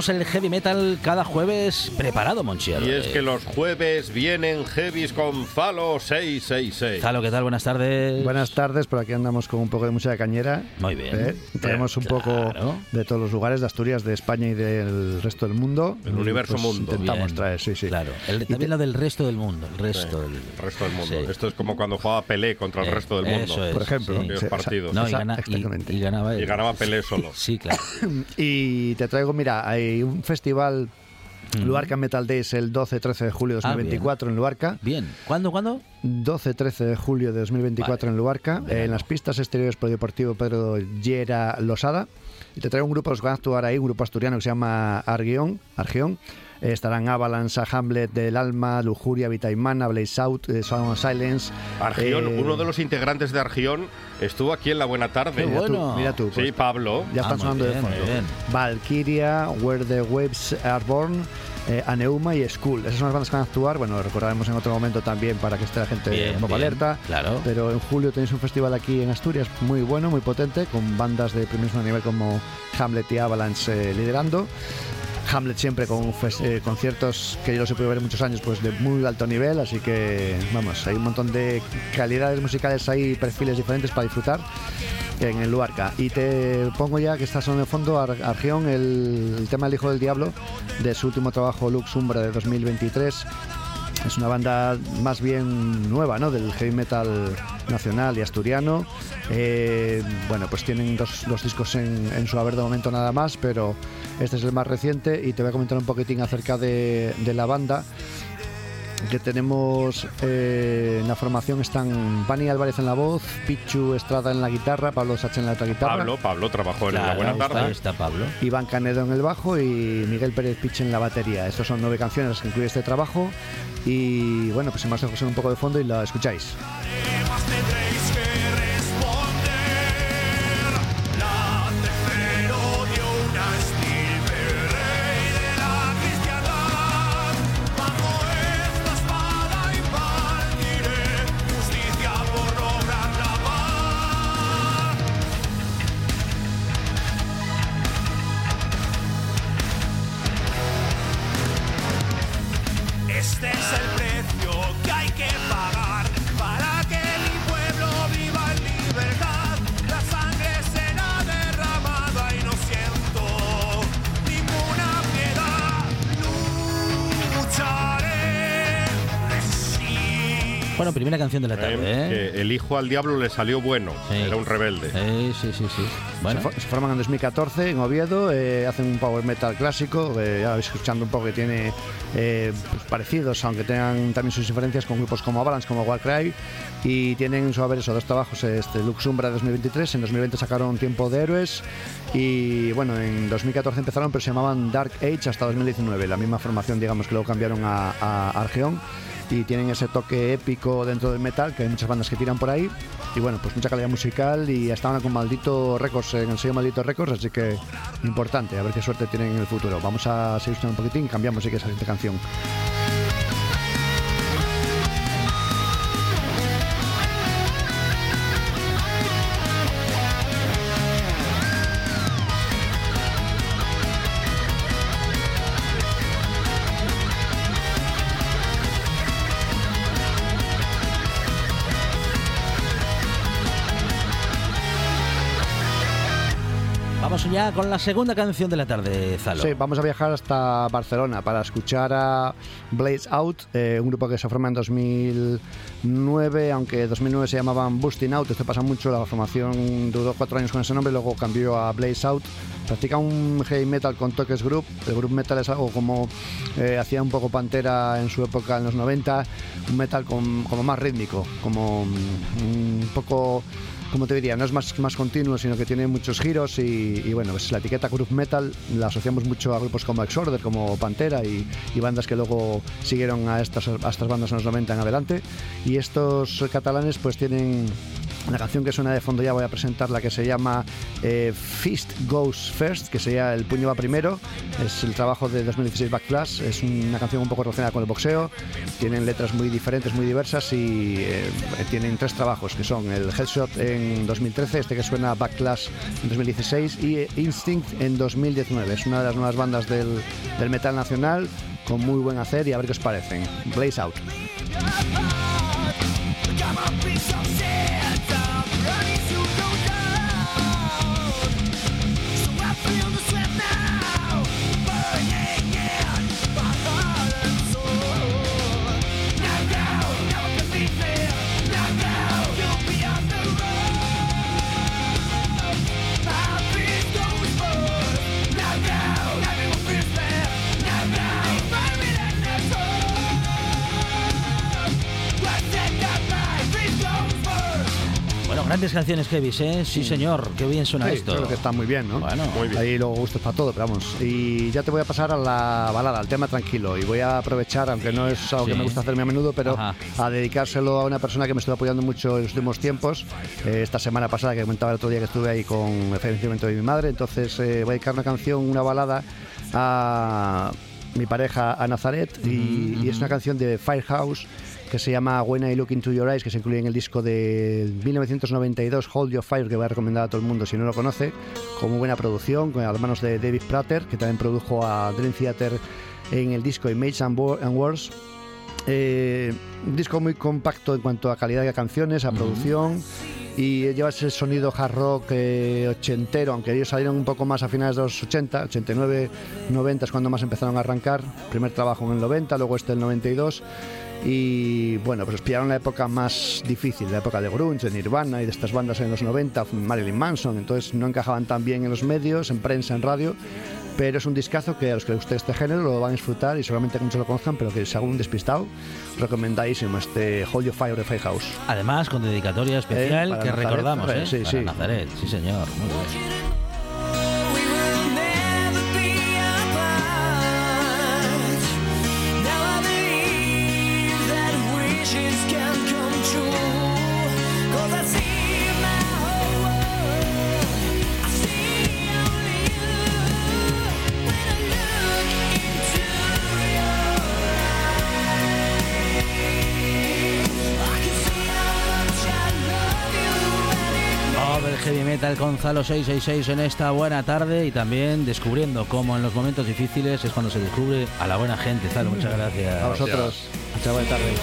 [SPEAKER 1] Tenemos el heavy metal cada jueves preparado, Monchiel.
[SPEAKER 4] Y es que los jueves vienen heavies con Zalo 666.
[SPEAKER 1] Zalo, ¿qué tal? Buenas tardes.
[SPEAKER 14] Buenas tardes, por aquí andamos con un poco de música cañera.
[SPEAKER 1] Muy bien.
[SPEAKER 14] ¿eh? Tenemos un poco de todos los lugares de Asturias, de España y del resto del mundo.
[SPEAKER 4] El universo
[SPEAKER 14] Pues
[SPEAKER 4] mundo.
[SPEAKER 14] Intentamos
[SPEAKER 1] Bien.
[SPEAKER 14] traer, sí, sí.
[SPEAKER 1] Claro. El-
[SPEAKER 14] Y
[SPEAKER 1] también
[SPEAKER 14] te-
[SPEAKER 1] lo del resto del mundo. El resto del
[SPEAKER 4] El resto del mundo.
[SPEAKER 1] Sí.
[SPEAKER 4] Esto es como cuando jugaba Pelé contra el
[SPEAKER 1] Eh,
[SPEAKER 4] resto del mundo.
[SPEAKER 1] eso es,
[SPEAKER 14] Por ejemplo,
[SPEAKER 1] sí.
[SPEAKER 14] Sí,
[SPEAKER 4] partidos.
[SPEAKER 1] No, y,
[SPEAKER 14] Esa-
[SPEAKER 1] gana- y-
[SPEAKER 14] exactamente.
[SPEAKER 1] y ganaba él.
[SPEAKER 4] Y ganaba Pelé solo.
[SPEAKER 1] Sí, claro.
[SPEAKER 14] Y te traigo, mira, hay un festival, Luarca Metal Days, el 12-13 de julio de
[SPEAKER 1] Mm. Ah,
[SPEAKER 14] 2024 en Luarca.
[SPEAKER 1] Bien. ¿Cuándo, cuándo?
[SPEAKER 14] 12-13 de julio de 2024
[SPEAKER 1] Vale.
[SPEAKER 14] en Luarca, en las pistas exteriores Polideportivo Pedro Llera Losada. Y te traigo un grupo, los que van a actuar ahí, un grupo asturiano que se llama Argión. Argión. Estarán Avalanche, Hamlet del Alma, Lujuria, Vitaimana, Blaze Out, eh, Sound of Silence.
[SPEAKER 4] Argión,
[SPEAKER 14] eh,
[SPEAKER 4] uno de los integrantes de Argión, estuvo aquí en La Buena Tarde.
[SPEAKER 1] Qué
[SPEAKER 14] Mira tú,
[SPEAKER 1] bueno.
[SPEAKER 14] mira tú,
[SPEAKER 4] Sí,
[SPEAKER 14] pues,
[SPEAKER 4] Pablo.
[SPEAKER 14] ya
[SPEAKER 1] Ah,
[SPEAKER 14] están
[SPEAKER 1] muy
[SPEAKER 14] sonando
[SPEAKER 1] bien,
[SPEAKER 14] de fondo. Valkyria, Where the Waves Are Born, eh, Aneuma y School. Esas son las bandas que van a actuar. Bueno, recordaremos en otro momento también para que esté la gente
[SPEAKER 1] Bien,
[SPEAKER 14] un poco
[SPEAKER 1] bien,
[SPEAKER 14] alerta.
[SPEAKER 1] claro.
[SPEAKER 14] Pero en julio tenéis un festival aquí en Asturias muy bueno, muy potente, con bandas de primerísimo nivel como Hamlet y Avalanche eh, liderando. Hamlet siempre con eh, conciertos que yo los he podido ver muchos años, pues de muy alto nivel, así que vamos, hay un montón de calidades musicales ahí, perfiles diferentes para disfrutar en el Luarca. Y te pongo ya que está sonando de fondo Ar- Argión, el, el tema El Hijo del Diablo, de su último trabajo Lux Umbra de 2023. Es una banda más bien nueva, ¿no? Del heavy metal nacional y asturiano. Eh, bueno, pues tienen dos, discos en, en su haber de momento nada más, pero este es el más reciente y te voy a comentar un poquitín acerca de la banda. Que tenemos eh, en la formación están Bani Álvarez en la voz, Pichu Estrada en la guitarra, Pablo Sacha en la otra guitarra.
[SPEAKER 4] Pablo, Pablo trabajó en La Buena
[SPEAKER 1] ahí está, ahí está Pablo.
[SPEAKER 14] Iván Canedo en el bajo y Miguel Pérez Pich en la batería. Estos son nueve canciones que incluye este trabajo. Y bueno, pues sin más dejo un poco de fondo y la escucháis.
[SPEAKER 1] Bueno, primera canción de la tarde, ¿eh?
[SPEAKER 4] Que el hijo al diablo le salió bueno.
[SPEAKER 1] Sí.
[SPEAKER 4] Era un rebelde.
[SPEAKER 1] Eh, sí, sí, sí. Bueno,
[SPEAKER 14] Se, se forman en 2014 en Oviedo, eh, hacen un power metal clásico, eh, ya vais escuchando un poco que tiene eh, pues, parecidos, aunque tengan también sus diferencias con grupos como Avalanche, como Warcry, y tienen en su haber esos dos trabajos, este Lux Umbra de 2023, en 2020 sacaron Tiempo de Héroes, y bueno, en 2014 empezaron, pero se llamaban Dark Age hasta 2019, la misma formación, digamos, que luego cambiaron a, a Argeón, y tienen ese toque épico dentro del metal, que hay muchas bandas que tiran por ahí. Y bueno, pues mucha calidad musical y estaban con Maldito Records, en el sello Maldito Records, así que importante, a ver qué suerte tienen en el futuro. Vamos a seguir un poquitín cambiamos sí que esa siguiente canción.
[SPEAKER 1] Con la segunda canción de la tarde, Zalo.
[SPEAKER 14] Sí, vamos a viajar hasta Barcelona para escuchar a Blaze Out, eh, un grupo que se forma en 2009, aunque en 2009 se llamaban Busting Out, esto pasa mucho, la formación duró cuatro años con ese nombre, luego cambió a Blaze Out. Practica un heavy metal con toques group, el group metal es algo como eh, hacía un poco Pantera en su época en los 90, un metal como más rítmico, como mm, un poco como te diría, no es más, más continuo, sino que tiene muchos giros y, bueno, pues la etiqueta Groove Metal la asociamos mucho a grupos como Exorder, como Pantera y, y bandas que luego siguieron a estas, a estas bandas en los 90 en adelante. Y estos catalanes pues tienen La canción que suena de fondo ya voy a presentar la que se llama eh, Fist Goes First, que sería El puño va primero. Es el trabajo de 2016 Backflash. Es una canción un poco relacionada con el boxeo. Tienen letras muy diferentes, muy diversas y eh, tienen tres trabajos que son el Headshot en 2013, este que suena Backlash en 2016 y Instinct en 2019. Es una de las nuevas bandas del, del metal nacional con muy buen hacer y a ver qué os parecen. Blaze Out.
[SPEAKER 15] Come on, piece of shit, I'm running grandes canciones, Kevin, ¿eh? Sí, señor. Qué bien suena
[SPEAKER 14] Sí,
[SPEAKER 15] esto.
[SPEAKER 14] Creo que está muy bien, ¿no?
[SPEAKER 15] Bueno,
[SPEAKER 4] Muy bien.
[SPEAKER 14] Ahí luego gustos para todo, pero vamos. Y ya te voy a pasar a la balada, al tema tranquilo. Y voy a aprovechar, aunque no es algo
[SPEAKER 15] Sí.
[SPEAKER 14] que me gusta hacerme a menudo, pero
[SPEAKER 15] Ajá.
[SPEAKER 14] a dedicárselo a una persona que me estuvo apoyando mucho en los últimos tiempos. Eh, esta semana pasada, que comentaba el otro día que estuve ahí con el fallecimiento de mi madre. Entonces eh, voy a dedicar una canción, una balada a mi pareja, a Nazaret. y, y es una canción de Firehouse que se llama When I Look Into Your Eyes, que se incluye en el disco de 1992, Hold Your Fire, que voy a recomendar a todo el mundo si no lo conoce, con muy buena producción, con las manos de David Prater, que también produjo a Dream Theater en el disco Image and, and Words. Eh, un disco muy compacto en cuanto a calidad de canciones, a producción y lleva ese sonido hard rock eh, ochentero, aunque ellos salieron un poco más a finales de los 80, 89, 90 es cuando más empezaron a arrancar. Primer trabajo en el 90, luego este el 92. Y bueno, pues pillaron la época más difícil, la época de grunge, de Nirvana y de estas bandas en los 90, Marilyn Manson, entonces no encajaban tan bien en los medios, en prensa, en radio, pero es un discazo que a los que les guste este género lo van a disfrutar y seguramente que muchos lo conozcan, pero que si algún despistado, recomendadísimo este Hold Your Fire de Firehouse.
[SPEAKER 15] Además, con dedicatoria especial
[SPEAKER 14] Eh,
[SPEAKER 15] que
[SPEAKER 14] Nazaret,
[SPEAKER 15] recordamos, ¿eh?
[SPEAKER 14] sí,
[SPEAKER 15] Para
[SPEAKER 14] sí.
[SPEAKER 15] Nazaret, sí, señor. Muy bien. Gonzalo 666 en esta buena tarde y también descubriendo cómo en los momentos difíciles es cuando se descubre a la buena gente. Zalo, muchas gracias.
[SPEAKER 14] A vosotros, mucha buena tarde.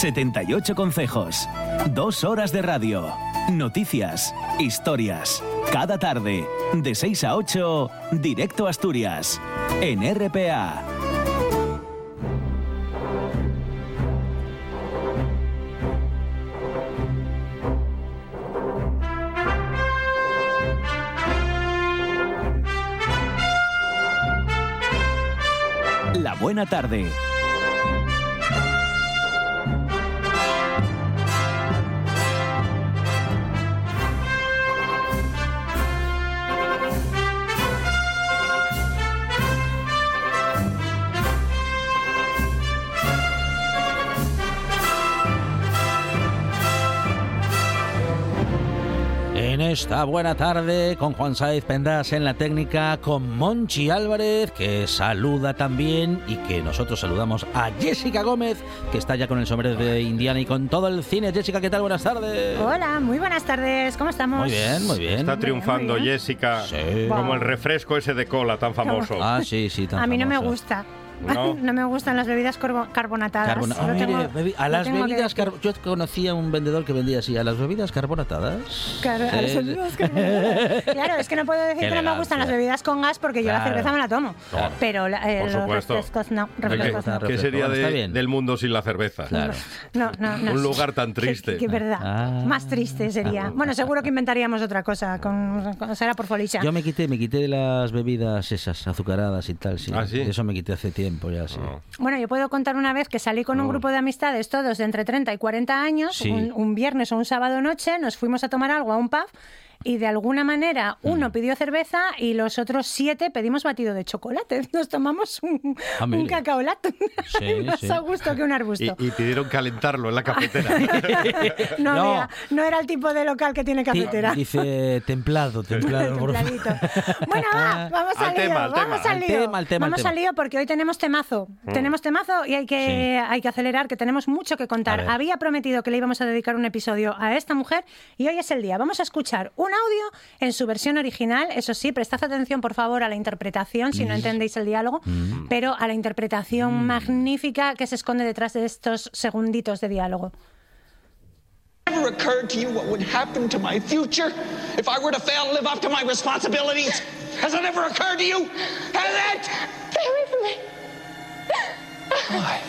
[SPEAKER 6] 78 consejos. Dos horas de radio. Noticias. Historias. Cada tarde. De 6 a 8. Directo Asturias. En RPA. La buena tarde.
[SPEAKER 1] Esta buena tarde con Juan Saiz Pendas en la técnica, con Monchi Álvarez, que saluda también y que nosotros saludamos a Jessica Gómez, que está ya con el sombrero de Indiana y con todo el cine. Jessica, ¿qué tal? Buenas tardes.
[SPEAKER 16] Hola, muy buenas tardes. ¿Cómo estamos?
[SPEAKER 1] Muy bien, muy bien.
[SPEAKER 4] Está triunfando Jessica como el refresco ese de cola tan famoso.
[SPEAKER 1] Ah, sí, sí, tan
[SPEAKER 16] A mí no me gusta.
[SPEAKER 4] No.
[SPEAKER 16] me gustan las bebidas carbonatadas.
[SPEAKER 1] Carbona-
[SPEAKER 16] Lo
[SPEAKER 1] Ah, mire,
[SPEAKER 16] tengo-
[SPEAKER 1] bebi- a las
[SPEAKER 16] que
[SPEAKER 1] bebidas car- yo conocía un vendedor que vendía así a las bebidas carbonatadas
[SPEAKER 16] Claro, a las bebidas carbonatadas. Claro, es que no puedo decir
[SPEAKER 1] Qué
[SPEAKER 16] que no me gustan las bebidas con gas porque yo la cerveza me la tomo.
[SPEAKER 1] Claro.
[SPEAKER 16] Pero la- eh,
[SPEAKER 4] Por
[SPEAKER 16] los
[SPEAKER 4] supuesto.
[SPEAKER 16] refrescos no.
[SPEAKER 4] ¿Qué-
[SPEAKER 16] Refrescos no.
[SPEAKER 4] ¿Qué sería de- del mundo sin la cerveza?
[SPEAKER 1] Claro.
[SPEAKER 16] No, no, no.
[SPEAKER 4] Un lugar tan triste.
[SPEAKER 16] Qué verdad.
[SPEAKER 1] Ah.
[SPEAKER 16] Más triste sería. Bueno, seguro que inventaríamos otra cosa. Con, con- será por folicha.
[SPEAKER 1] Yo me quité, me quité las bebidas esas azucaradas y tal, sí.
[SPEAKER 4] ¿Ah, sí?
[SPEAKER 1] Eso me quité hace tiempo ya, sí.
[SPEAKER 16] Bueno, yo puedo contar una vez que salí con un grupo de amistades, todos de entre 30 y 40 años,
[SPEAKER 1] Sí.
[SPEAKER 16] un, un viernes o un sábado noche, nos fuimos a tomar algo a un pub y de alguna manera
[SPEAKER 1] Mm.
[SPEAKER 16] uno pidió cerveza y los otros siete pedimos batido de chocolate. Nos tomamos un,
[SPEAKER 4] Ah,
[SPEAKER 16] un cacaolato.
[SPEAKER 4] Sí,
[SPEAKER 16] más
[SPEAKER 4] sí.
[SPEAKER 16] a gusto que un
[SPEAKER 4] Y,
[SPEAKER 16] arbusto.
[SPEAKER 4] y pidieron calentarlo en la cafetera.
[SPEAKER 16] No,
[SPEAKER 1] No.
[SPEAKER 16] mira, no era el tipo de local que tiene
[SPEAKER 1] Ti-
[SPEAKER 16] cafetera.
[SPEAKER 1] Dice templado, templado. por favor.
[SPEAKER 16] Bueno, va, vamos
[SPEAKER 1] Al
[SPEAKER 16] al,
[SPEAKER 1] tema,
[SPEAKER 16] lío,
[SPEAKER 1] al
[SPEAKER 16] vamos
[SPEAKER 1] tema.
[SPEAKER 16] al
[SPEAKER 1] Al
[SPEAKER 16] lío.
[SPEAKER 1] tema, al tema, al
[SPEAKER 16] vamos
[SPEAKER 1] tema.
[SPEAKER 16] al lío porque hoy tenemos temazo.
[SPEAKER 1] Mm.
[SPEAKER 16] Tenemos temazo y hay que, hay que acelerar, que tenemos mucho que contar. Había prometido que le íbamos a dedicar un episodio a esta mujer y hoy es el día. Vamos a escuchar un audio en su versión original. Eso sí, prestad atención, por favor, a la interpretación, si no
[SPEAKER 17] Mm.
[SPEAKER 16] entendéis el diálogo, pero a la interpretación magnífica que se esconde detrás de estos segunditos de diálogo.
[SPEAKER 17] Ever occurred to you what would happen to my future if I were to fail to live up to my responsibilities? Has it ever occurred to you? Has it?
[SPEAKER 18] Stay away from me.
[SPEAKER 17] Why?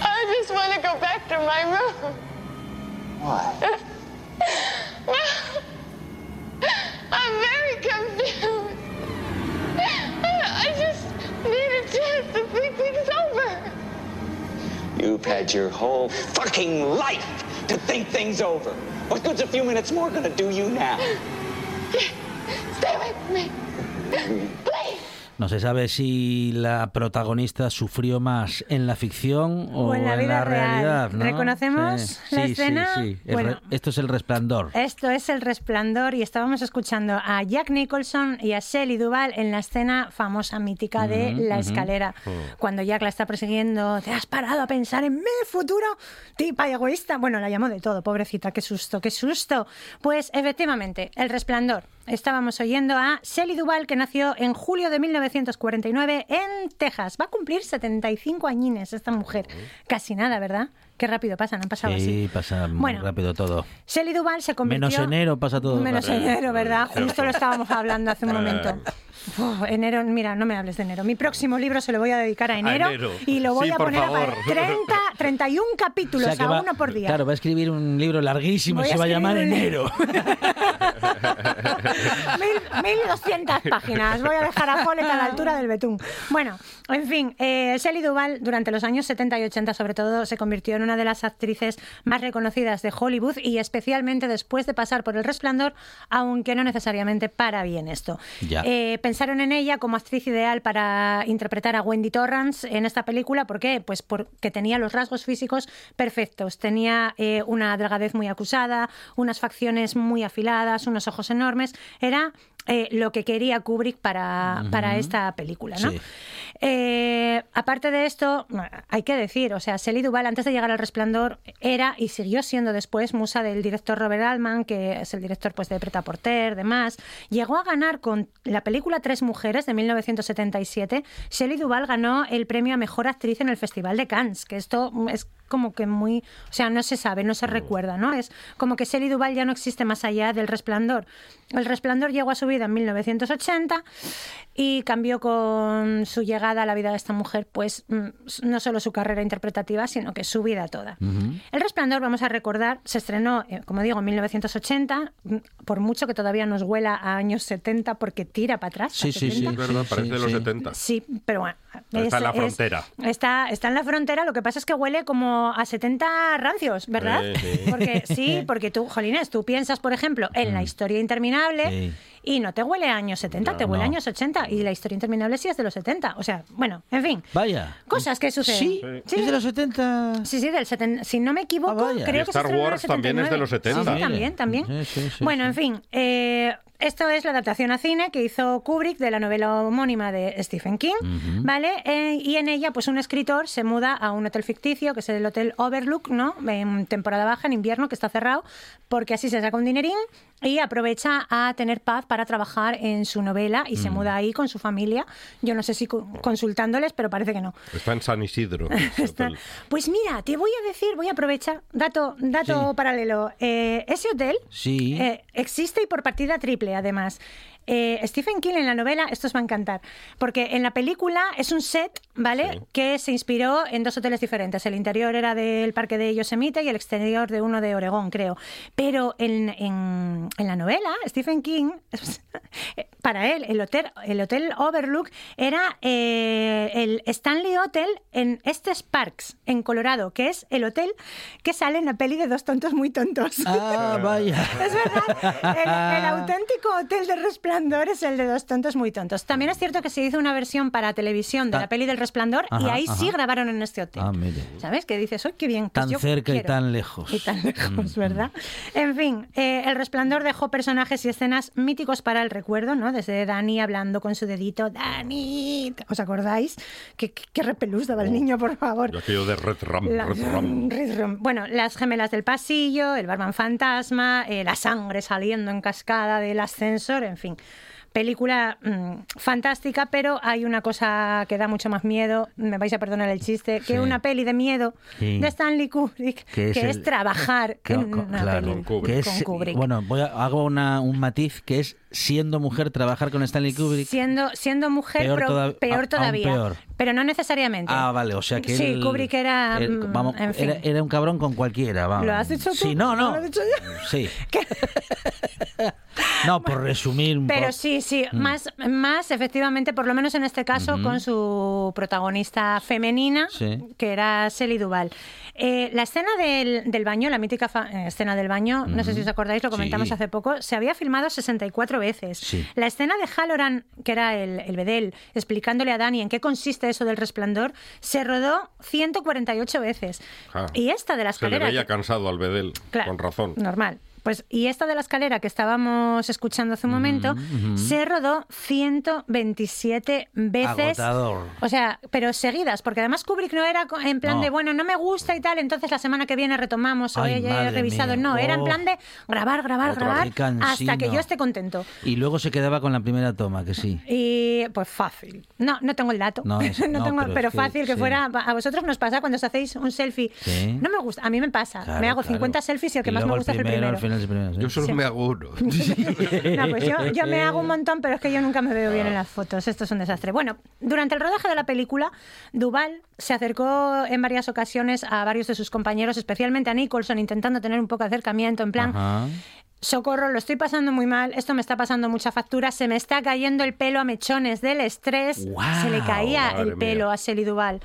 [SPEAKER 18] I just want to go back to my room.
[SPEAKER 17] Why?
[SPEAKER 18] I'm very confused. I just need a chance to think things over.
[SPEAKER 17] You've had your whole fucking life to think things over. What good's a few minutes more gonna do you now?
[SPEAKER 18] Stay away from me. Mm-hmm.
[SPEAKER 1] No se sabe si la protagonista sufrió más en la ficción o,
[SPEAKER 16] O en la vida real.
[SPEAKER 1] realidad. ¿no?
[SPEAKER 16] ¿Reconocemos
[SPEAKER 1] Sí,
[SPEAKER 16] la
[SPEAKER 1] sí,
[SPEAKER 16] escena?
[SPEAKER 1] Sí,
[SPEAKER 16] Bueno.
[SPEAKER 1] Esto es el resplandor.
[SPEAKER 16] Esto es El Resplandor y estábamos escuchando a Jack Nicholson y a Shelley Duvall en la escena famosa, mítica de La. Escalera.
[SPEAKER 17] Oh.
[SPEAKER 16] Cuando Jack la está persiguiendo, ¿te has parado a pensar en mi futuro? Tipa y egoísta. Bueno, la llamó de todo, pobrecita, qué susto, qué susto. Pues efectivamente, El Resplandor. Estábamos oyendo a Shelley Duvall, que nació en julio de 1949 en Texas. Va a cumplir 75 añines esta mujer. Casi nada, ¿verdad? Qué rápido pasan, han pasado así.
[SPEAKER 1] Sí, pasa muy
[SPEAKER 16] Bueno,
[SPEAKER 1] rápido todo.
[SPEAKER 16] Shelley Duvall se convirtió...
[SPEAKER 1] Menos enero pasa todo.
[SPEAKER 16] Menos
[SPEAKER 1] rápido.
[SPEAKER 16] enero, ¿verdad? Justo lo estábamos hablando hace un momento. Uf, enero, mira, no me hables de enero. Mi próximo libro se lo voy a dedicar a enero,
[SPEAKER 1] enero.
[SPEAKER 16] y lo voy
[SPEAKER 1] Sí,
[SPEAKER 16] a poner a
[SPEAKER 1] favor.
[SPEAKER 16] 30, 31 capítulos,
[SPEAKER 1] O sea que
[SPEAKER 16] a
[SPEAKER 1] va-
[SPEAKER 16] uno por día.
[SPEAKER 1] Claro, va a escribir un libro larguísimo
[SPEAKER 16] Voy
[SPEAKER 1] se va a llamar
[SPEAKER 16] un
[SPEAKER 1] Enero.
[SPEAKER 16] Mil- 1200 páginas. Voy a dejar a Follett a la altura del betún. Bueno, en fin, eh, Shelley Duvall durante los años 70 y 80 sobre todo se convirtió en una de las actrices más reconocidas de Hollywood y especialmente después de pasar por El Resplandor, aunque no necesariamente para bien esto.
[SPEAKER 17] Ya.
[SPEAKER 16] Eh, pensaron en ella como actriz ideal para interpretar a Wendy Torrance en esta película. ¿Por qué? Pues porque tenía los rasgos físicos perfectos. Tenía eh, una delgadez muy acusada, unas facciones muy afiladas, unos ojos enormes. Era eh, lo que quería Kubrick para, para esta película, ¿no?
[SPEAKER 17] Sí.
[SPEAKER 16] Eh, aparte de esto, hay que decir, o sea, Shelley Duvall antes de llegar al Resplandor era y siguió siendo después musa del director Robert Altman, que es el director pues de Preta Porter, demás. Llegó a ganar con la película Tres mujeres de 1977. Shelley Duvall ganó el premio a mejor actriz en el Festival de Cannes, que esto es como que muy, o sea, no se sabe, no se recuerda, ¿no? Es como que Shelley Duvall ya no existe más allá del Resplandor. El Resplandor llegó a su vida en 1980 y cambió con su llegada a la vida de esta mujer, pues mm, no solo su carrera interpretativa, sino que su vida toda. El Resplandor, vamos a recordar, se estrenó, eh, como digo, en 1980, mm, por mucho que todavía nos huela a años 70 porque tira para atrás.
[SPEAKER 4] Sí, sí, sí.
[SPEAKER 16] 70.
[SPEAKER 4] Es verdad, parece de los 70.
[SPEAKER 16] Sí, pero bueno.
[SPEAKER 4] Está en la
[SPEAKER 16] es-
[SPEAKER 4] frontera.
[SPEAKER 16] está, está en la frontera, lo que pasa es que huele como a 70 rancios, ¿verdad?
[SPEAKER 4] Sí, sí.
[SPEAKER 16] Porque sí, porque tú, Jolines, tú piensas, por ejemplo, en la historia interminable
[SPEAKER 1] Sí.
[SPEAKER 16] y no te huele a años 70,
[SPEAKER 1] No,
[SPEAKER 16] te huele a
[SPEAKER 1] no.
[SPEAKER 16] años 80 y la historia interminable sí es de los 70. O sea, bueno, en fin.
[SPEAKER 1] Vaya.
[SPEAKER 16] Cosas que suceden.
[SPEAKER 1] Sí, es de los 70.
[SPEAKER 16] Sí, sí, del 70. Si no me equivoco,
[SPEAKER 1] vaya.
[SPEAKER 16] creo
[SPEAKER 4] Y
[SPEAKER 16] que
[SPEAKER 4] Star Wars también es de
[SPEAKER 16] 79.
[SPEAKER 4] los 70.
[SPEAKER 16] Sí, sí, también, también.
[SPEAKER 1] Sí, sí, sí,
[SPEAKER 16] bueno,
[SPEAKER 1] sí.
[SPEAKER 16] en fin, eh, esto es la adaptación a cine que hizo Kubrick de la novela homónima de Stephen King. ¿vale? Eh, y en ella, pues un escritor se muda a un hotel ficticio, que es el Hotel Overlook, ¿no? En temporada baja, en invierno, que está cerrado, porque así se saca un dinerín y aprovecha a tener paz para trabajar en su novela y se
[SPEAKER 4] Mm.
[SPEAKER 16] muda ahí con su familia. Yo no sé si co- consultándoles, pero parece que no.
[SPEAKER 4] Está en San Isidro.
[SPEAKER 16] Está-. Pues mira, te voy a decir, voy a aprovechar, dato, dato
[SPEAKER 1] Sí.
[SPEAKER 16] paralelo. Eh, ese hotel
[SPEAKER 1] Sí.
[SPEAKER 16] eh, existe y por partida triple, además. Eh, Stephen King en la novela, esto os va a encantar, porque en la película es un set, ¿vale? Que se inspiró en dos hoteles diferentes. El interior era del parque de Yosemite y el exterior de uno de Oregón, creo. Pero en, en- en la novela, Stephen King, para él, el hotel, el hotel Overlook era eh, el Stanley Hotel en Estes Parks, en Colorado, que es el hotel que sale en la peli de Dos Tontos Muy Tontos.
[SPEAKER 1] Ah, vaya.
[SPEAKER 16] Es verdad. El, el auténtico hotel de resplandor es el de dos tontos muy tontos. También es cierto que se hizo una versión para televisión de la peli del resplandor y
[SPEAKER 1] Ajá,
[SPEAKER 16] ahí sí grabaron en este hotel.
[SPEAKER 1] Ah, mire.
[SPEAKER 16] ¿Sabes? Que dices, ¡ay, qué bien! pues
[SPEAKER 1] Tan
[SPEAKER 16] yo
[SPEAKER 1] cerca y
[SPEAKER 16] quiero".
[SPEAKER 1] tan lejos.
[SPEAKER 16] Y tan lejos,
[SPEAKER 1] Mm,
[SPEAKER 16] ¿verdad? En fin, eh, El Resplandor dejó personajes y escenas míticos para el recuerdo, ¿no? Desde Dani hablando con su dedito, ¡Dani! ¿Os acordáis? ¿Qué, qué, qué repelús daba el niño, por favor?
[SPEAKER 4] Aquello de Red Ram,
[SPEAKER 16] La-
[SPEAKER 4] Red Ram.
[SPEAKER 16] Red Rum. Bueno, las gemelas del pasillo, el barman fantasma, eh, la sangre saliendo en cascada del ascensor, en fin. Película mm, fantástica, pero hay una cosa que da mucho más miedo, me vais a perdonar el chiste, que
[SPEAKER 1] Sí.
[SPEAKER 16] una peli de miedo
[SPEAKER 1] Sí.
[SPEAKER 16] de Stanley Kubrick, que, es,
[SPEAKER 1] el-
[SPEAKER 16] trabajar
[SPEAKER 1] que-
[SPEAKER 16] en una
[SPEAKER 1] claro,
[SPEAKER 16] peli
[SPEAKER 1] que es-
[SPEAKER 16] con Kubrick.
[SPEAKER 1] Bueno, voy a, hago una- un matiz que es siendo mujer trabajar con Stanley Kubrick.
[SPEAKER 16] Siendo, siendo mujer,
[SPEAKER 1] Peor
[SPEAKER 16] pro-
[SPEAKER 1] toda-
[SPEAKER 16] peor todavía.
[SPEAKER 1] peor.
[SPEAKER 16] Pero no necesariamente.
[SPEAKER 1] Ah, vale, o sea que
[SPEAKER 16] Sí,
[SPEAKER 1] él-
[SPEAKER 16] Kubrick era,
[SPEAKER 1] él-
[SPEAKER 16] mm,
[SPEAKER 1] vamos,
[SPEAKER 16] en fin.
[SPEAKER 1] era, era un cabrón con cualquiera, vamos.
[SPEAKER 16] ¿Lo has dicho tú?
[SPEAKER 1] Sí, no, no.
[SPEAKER 16] ¿Lo he dicho yo?
[SPEAKER 1] Sí. No, por resumir un
[SPEAKER 16] Pero
[SPEAKER 1] poco.
[SPEAKER 16] sí, sí,
[SPEAKER 1] Mm.
[SPEAKER 16] más, más efectivamente, por lo menos en este caso, con su protagonista femenina,
[SPEAKER 1] Sí.
[SPEAKER 16] que era Shelley Duval. Eh, la escena del, del baño, la mítica eh, escena del baño, no sé si os acordáis, lo comentamos
[SPEAKER 1] Sí.
[SPEAKER 16] hace poco, se había filmado 64 veces.
[SPEAKER 1] Sí.
[SPEAKER 16] La escena de Halloran, que era el, el bedel, explicándole a Dani en qué consiste eso del resplandor, se rodó 148 veces.
[SPEAKER 4] Ah,
[SPEAKER 16] Y esta de la
[SPEAKER 4] Se le
[SPEAKER 16] escalera...
[SPEAKER 4] veía cansado al Bedel,
[SPEAKER 16] Claro.
[SPEAKER 4] con razón.
[SPEAKER 16] Normal. Pues, y esta de la escalera que estábamos escuchando hace un momento,
[SPEAKER 1] ujú.
[SPEAKER 16] se rodó 127 veces.
[SPEAKER 1] Agotador.
[SPEAKER 16] O sea, pero seguidas, porque además Kubrick no era en plan
[SPEAKER 1] No.
[SPEAKER 16] de, bueno, no me gusta y tal, entonces la semana que viene retomamos o he revisado.
[SPEAKER 1] mía.
[SPEAKER 16] No, era en
[SPEAKER 1] Oh.
[SPEAKER 16] plan de grabar, grabar,
[SPEAKER 1] Otra
[SPEAKER 16] grabar, hasta que yo esté contento.
[SPEAKER 1] Y luego se quedaba con la primera toma, que sí.
[SPEAKER 16] Y pues fácil. No, no tengo el dato.
[SPEAKER 1] No, es- no,
[SPEAKER 16] tengo,
[SPEAKER 1] pero
[SPEAKER 16] pero,
[SPEAKER 1] que-
[SPEAKER 16] fácil que
[SPEAKER 1] sí.
[SPEAKER 16] fuera. A vosotros nos pasa cuando os hacéis un selfie.
[SPEAKER 1] Sí.
[SPEAKER 16] No me gusta, a mí me pasa.
[SPEAKER 1] Claro,
[SPEAKER 16] me hago
[SPEAKER 1] claro.
[SPEAKER 16] 50 selfies y el que
[SPEAKER 1] Y
[SPEAKER 16] más me gusta
[SPEAKER 1] primero,
[SPEAKER 16] es el
[SPEAKER 1] al
[SPEAKER 16] primero.
[SPEAKER 1] final es el primero, sí.
[SPEAKER 4] Yo solo
[SPEAKER 16] Sí.
[SPEAKER 4] me hago uno.
[SPEAKER 16] No, pues yo, yo me hago un montón, pero es que yo nunca me veo bien en las fotos. Esto es un desastre. Bueno, durante el rodaje de la película, Duval se acercó en varias ocasiones a varios de sus compañeros, especialmente a Nicholson, intentando tener un poco de acercamiento, en plan,
[SPEAKER 1] Ajá.
[SPEAKER 16] Socorro, lo estoy pasando muy mal, esto me está pasando mucha factura, se me está cayendo el pelo a mechones del estrés, se le caía el pelo
[SPEAKER 4] mía.
[SPEAKER 16] a Shelley Duval.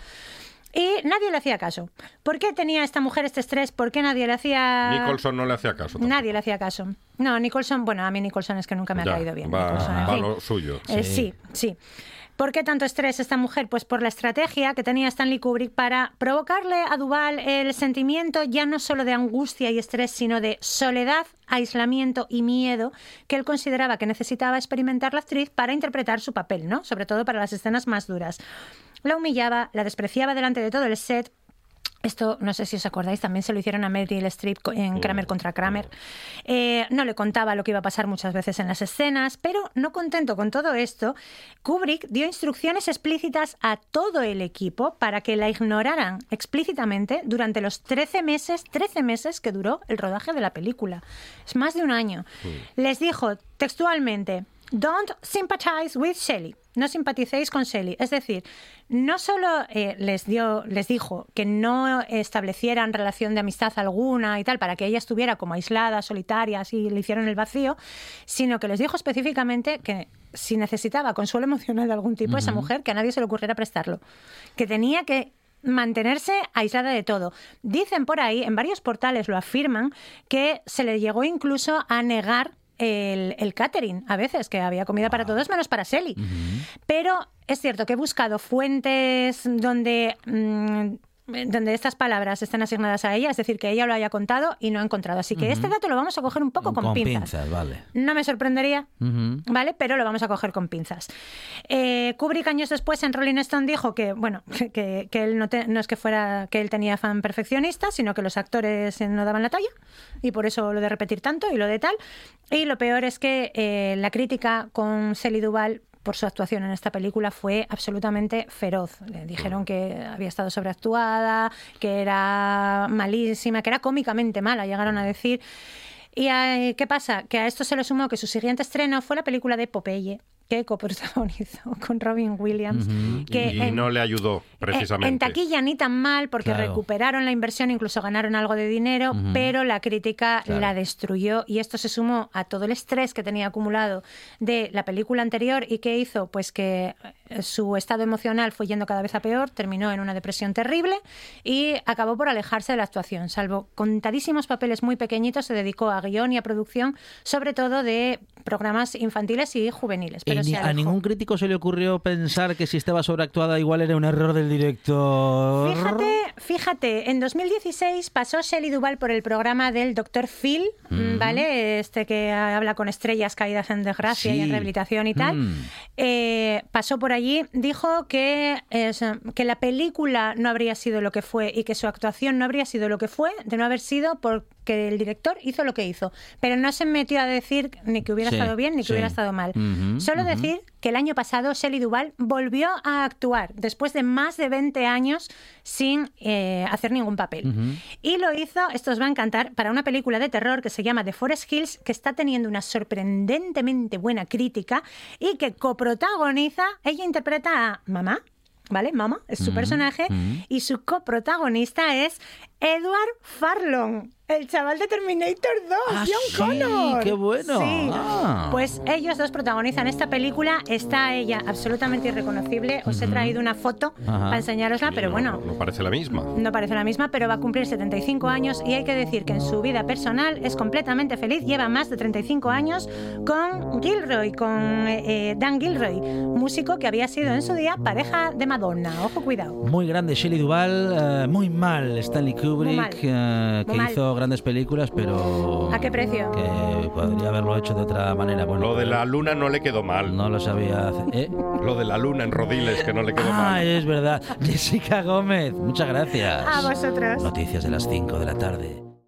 [SPEAKER 16] Y nadie le hacía caso. ¿Por qué tenía esta mujer este estrés? ¿Por qué nadie le hacía...
[SPEAKER 4] Nicholson no le hacía caso. tampoco.
[SPEAKER 16] Nadie le hacía caso. No, Nicholson, bueno, a mí Nicholson es que nunca me
[SPEAKER 4] Ya,
[SPEAKER 16] ha caído bien.
[SPEAKER 4] va- va lo suyo.
[SPEAKER 16] Eh,
[SPEAKER 1] Sí.
[SPEAKER 16] sí, sí. ¿Por qué tanto estrés esta mujer? Pues por la estrategia que tenía Stanley Kubrick para provocarle a Duval el sentimiento ya no solo de angustia y estrés, sino de soledad, aislamiento y miedo que él consideraba que necesitaba experimentar la actriz para interpretar su papel, ¿no? Sobre todo para las escenas más duras. La humillaba, la despreciaba delante de todo el set, esto, no sé si os acordáis, también se lo hicieron a Meryl Streep en Kramer contra Kramer. Eh, no le contaba lo que iba a pasar muchas veces en las escenas, pero no contento con todo esto, Kubrick dio instrucciones explícitas a todo el equipo para que la ignoraran explícitamente durante los 13 meses, 13 meses que duró el rodaje de la película. Es más de un año. Les dijo textualmente, Don't sympathize with Shelley. No simpaticéis con Shelley. Es decir, no solo eh, les dio, les dijo que no establecieran relación de amistad alguna y tal, para que ella estuviera como aislada, solitaria, así le hicieron el vacío, sino que les dijo específicamente que si necesitaba consuelo emocional de algún tipo, esa
[SPEAKER 1] Ujú.
[SPEAKER 16] mujer, que a nadie se le ocurriera prestarlo. Que tenía que mantenerse aislada de todo. Dicen por ahí, en varios portales lo afirman, que se le llegó incluso a negar el, el catering, a veces, que había comida para todos menos para Selly. Pero es cierto que he buscado fuentes donde mm, donde estas palabras están asignadas a ella, es decir, que ella lo haya contado y no ha encontrado. Así que este dato lo vamos a coger un poco con, pinzas.
[SPEAKER 1] vale.
[SPEAKER 16] No me sorprendería, ¿vale? Pero lo vamos a coger con pinzas. Eh, Kubrick años después en Rolling Stone dijo que, bueno, que, que él no, no, es que fuera que él tenía fan perfeccionista, sino que los actores no daban la talla y por eso lo de repetir tanto y lo de tal. Y lo peor es que eh, la crítica con Sally Duval por su actuación en esta película fue absolutamente feroz. Le dijeron que había estado sobreactuada, que era malísima, que era cómicamente mala, llegaron a decir. ¿Y eh, qué pasa? Que a esto se le sumó que su siguiente estreno fue la película de Popeye, que coprotagonizó con Robin Williams. que
[SPEAKER 4] y, no le ayudó, precisamente.
[SPEAKER 16] En, taquilla ni tan mal, porque recuperaron la inversión, incluso ganaron algo de dinero, pero la crítica la destruyó. Y esto se sumó a todo el estrés que tenía acumulado de la película anterior y que hizo pues que su estado emocional fue yendo cada vez a peor, terminó en una depresión terrible y acabó por alejarse de la actuación. Salvo contadísimos papeles muy pequeñitos, se dedicó a guion y a producción, sobre todo de programas infantiles y juveniles.
[SPEAKER 1] a ningún crítico se le ocurrió pensar que si estaba sobreactuada igual era un error del director.
[SPEAKER 16] Fíjate, fíjate, en 2016 pasó Shelley Duval por el programa del Dr. Phil, ¿vale? Este que habla con estrellas caídas en desgracia y en rehabilitación y tal. Mm. Eh, pasó por allí, dijo que, que la película no habría sido lo que fue y que su actuación no habría sido lo que fue de no haber sido porque el director hizo lo que hizo. Pero no se metió a decir ni que hubiera estado bien ni que hubiera estado mal. Solo decir que el año pasado Shelley Duvall volvió a actuar después de más de 20 años sin eh, hacer ningún papel. Y lo hizo, esto os va a encantar, para una película de terror que se llama The Forest Hills, que está teniendo una sorprendentemente buena crítica y que coprotagoniza, ella interpreta a mamá, ¿vale? Mama es su personaje y su coprotagonista es Edward Farlong. El chaval de Terminator 2,
[SPEAKER 1] ah,
[SPEAKER 16] John
[SPEAKER 1] sí,
[SPEAKER 16] Connor.
[SPEAKER 1] ¡Qué bueno!
[SPEAKER 16] Sí.
[SPEAKER 1] Ah.
[SPEAKER 16] Pues ellos dos protagonizan esta película. Está ella absolutamente irreconocible. Os he traído una foto para enseñarosla, pero bueno.
[SPEAKER 4] No, parece la misma.
[SPEAKER 16] No parece la misma, pero va a cumplir 75 años y hay que decir que en su vida personal es completamente feliz. Lleva más de 35 años con Gilroy, con eh, Dan Gilroy, músico que había sido en su día pareja de Madonna. Ojo, cuidado.
[SPEAKER 1] Muy grande Shelley Duvall, eh, muy mal Stanley Kubrick, eh, que hizo grandes películas, pero...
[SPEAKER 16] ¿A qué precio?
[SPEAKER 1] Que podría haberlo hecho de otra manera. Bueno,
[SPEAKER 4] lo de la luna no le quedó mal.
[SPEAKER 1] No lo sabía hacer. ¿Eh?
[SPEAKER 4] Lo de la luna en Rodiles, que no le quedó mal.
[SPEAKER 1] Ah, es verdad. Jessica Gómez, muchas gracias.
[SPEAKER 16] A vosotros.
[SPEAKER 1] Noticias de las 5 de la tarde.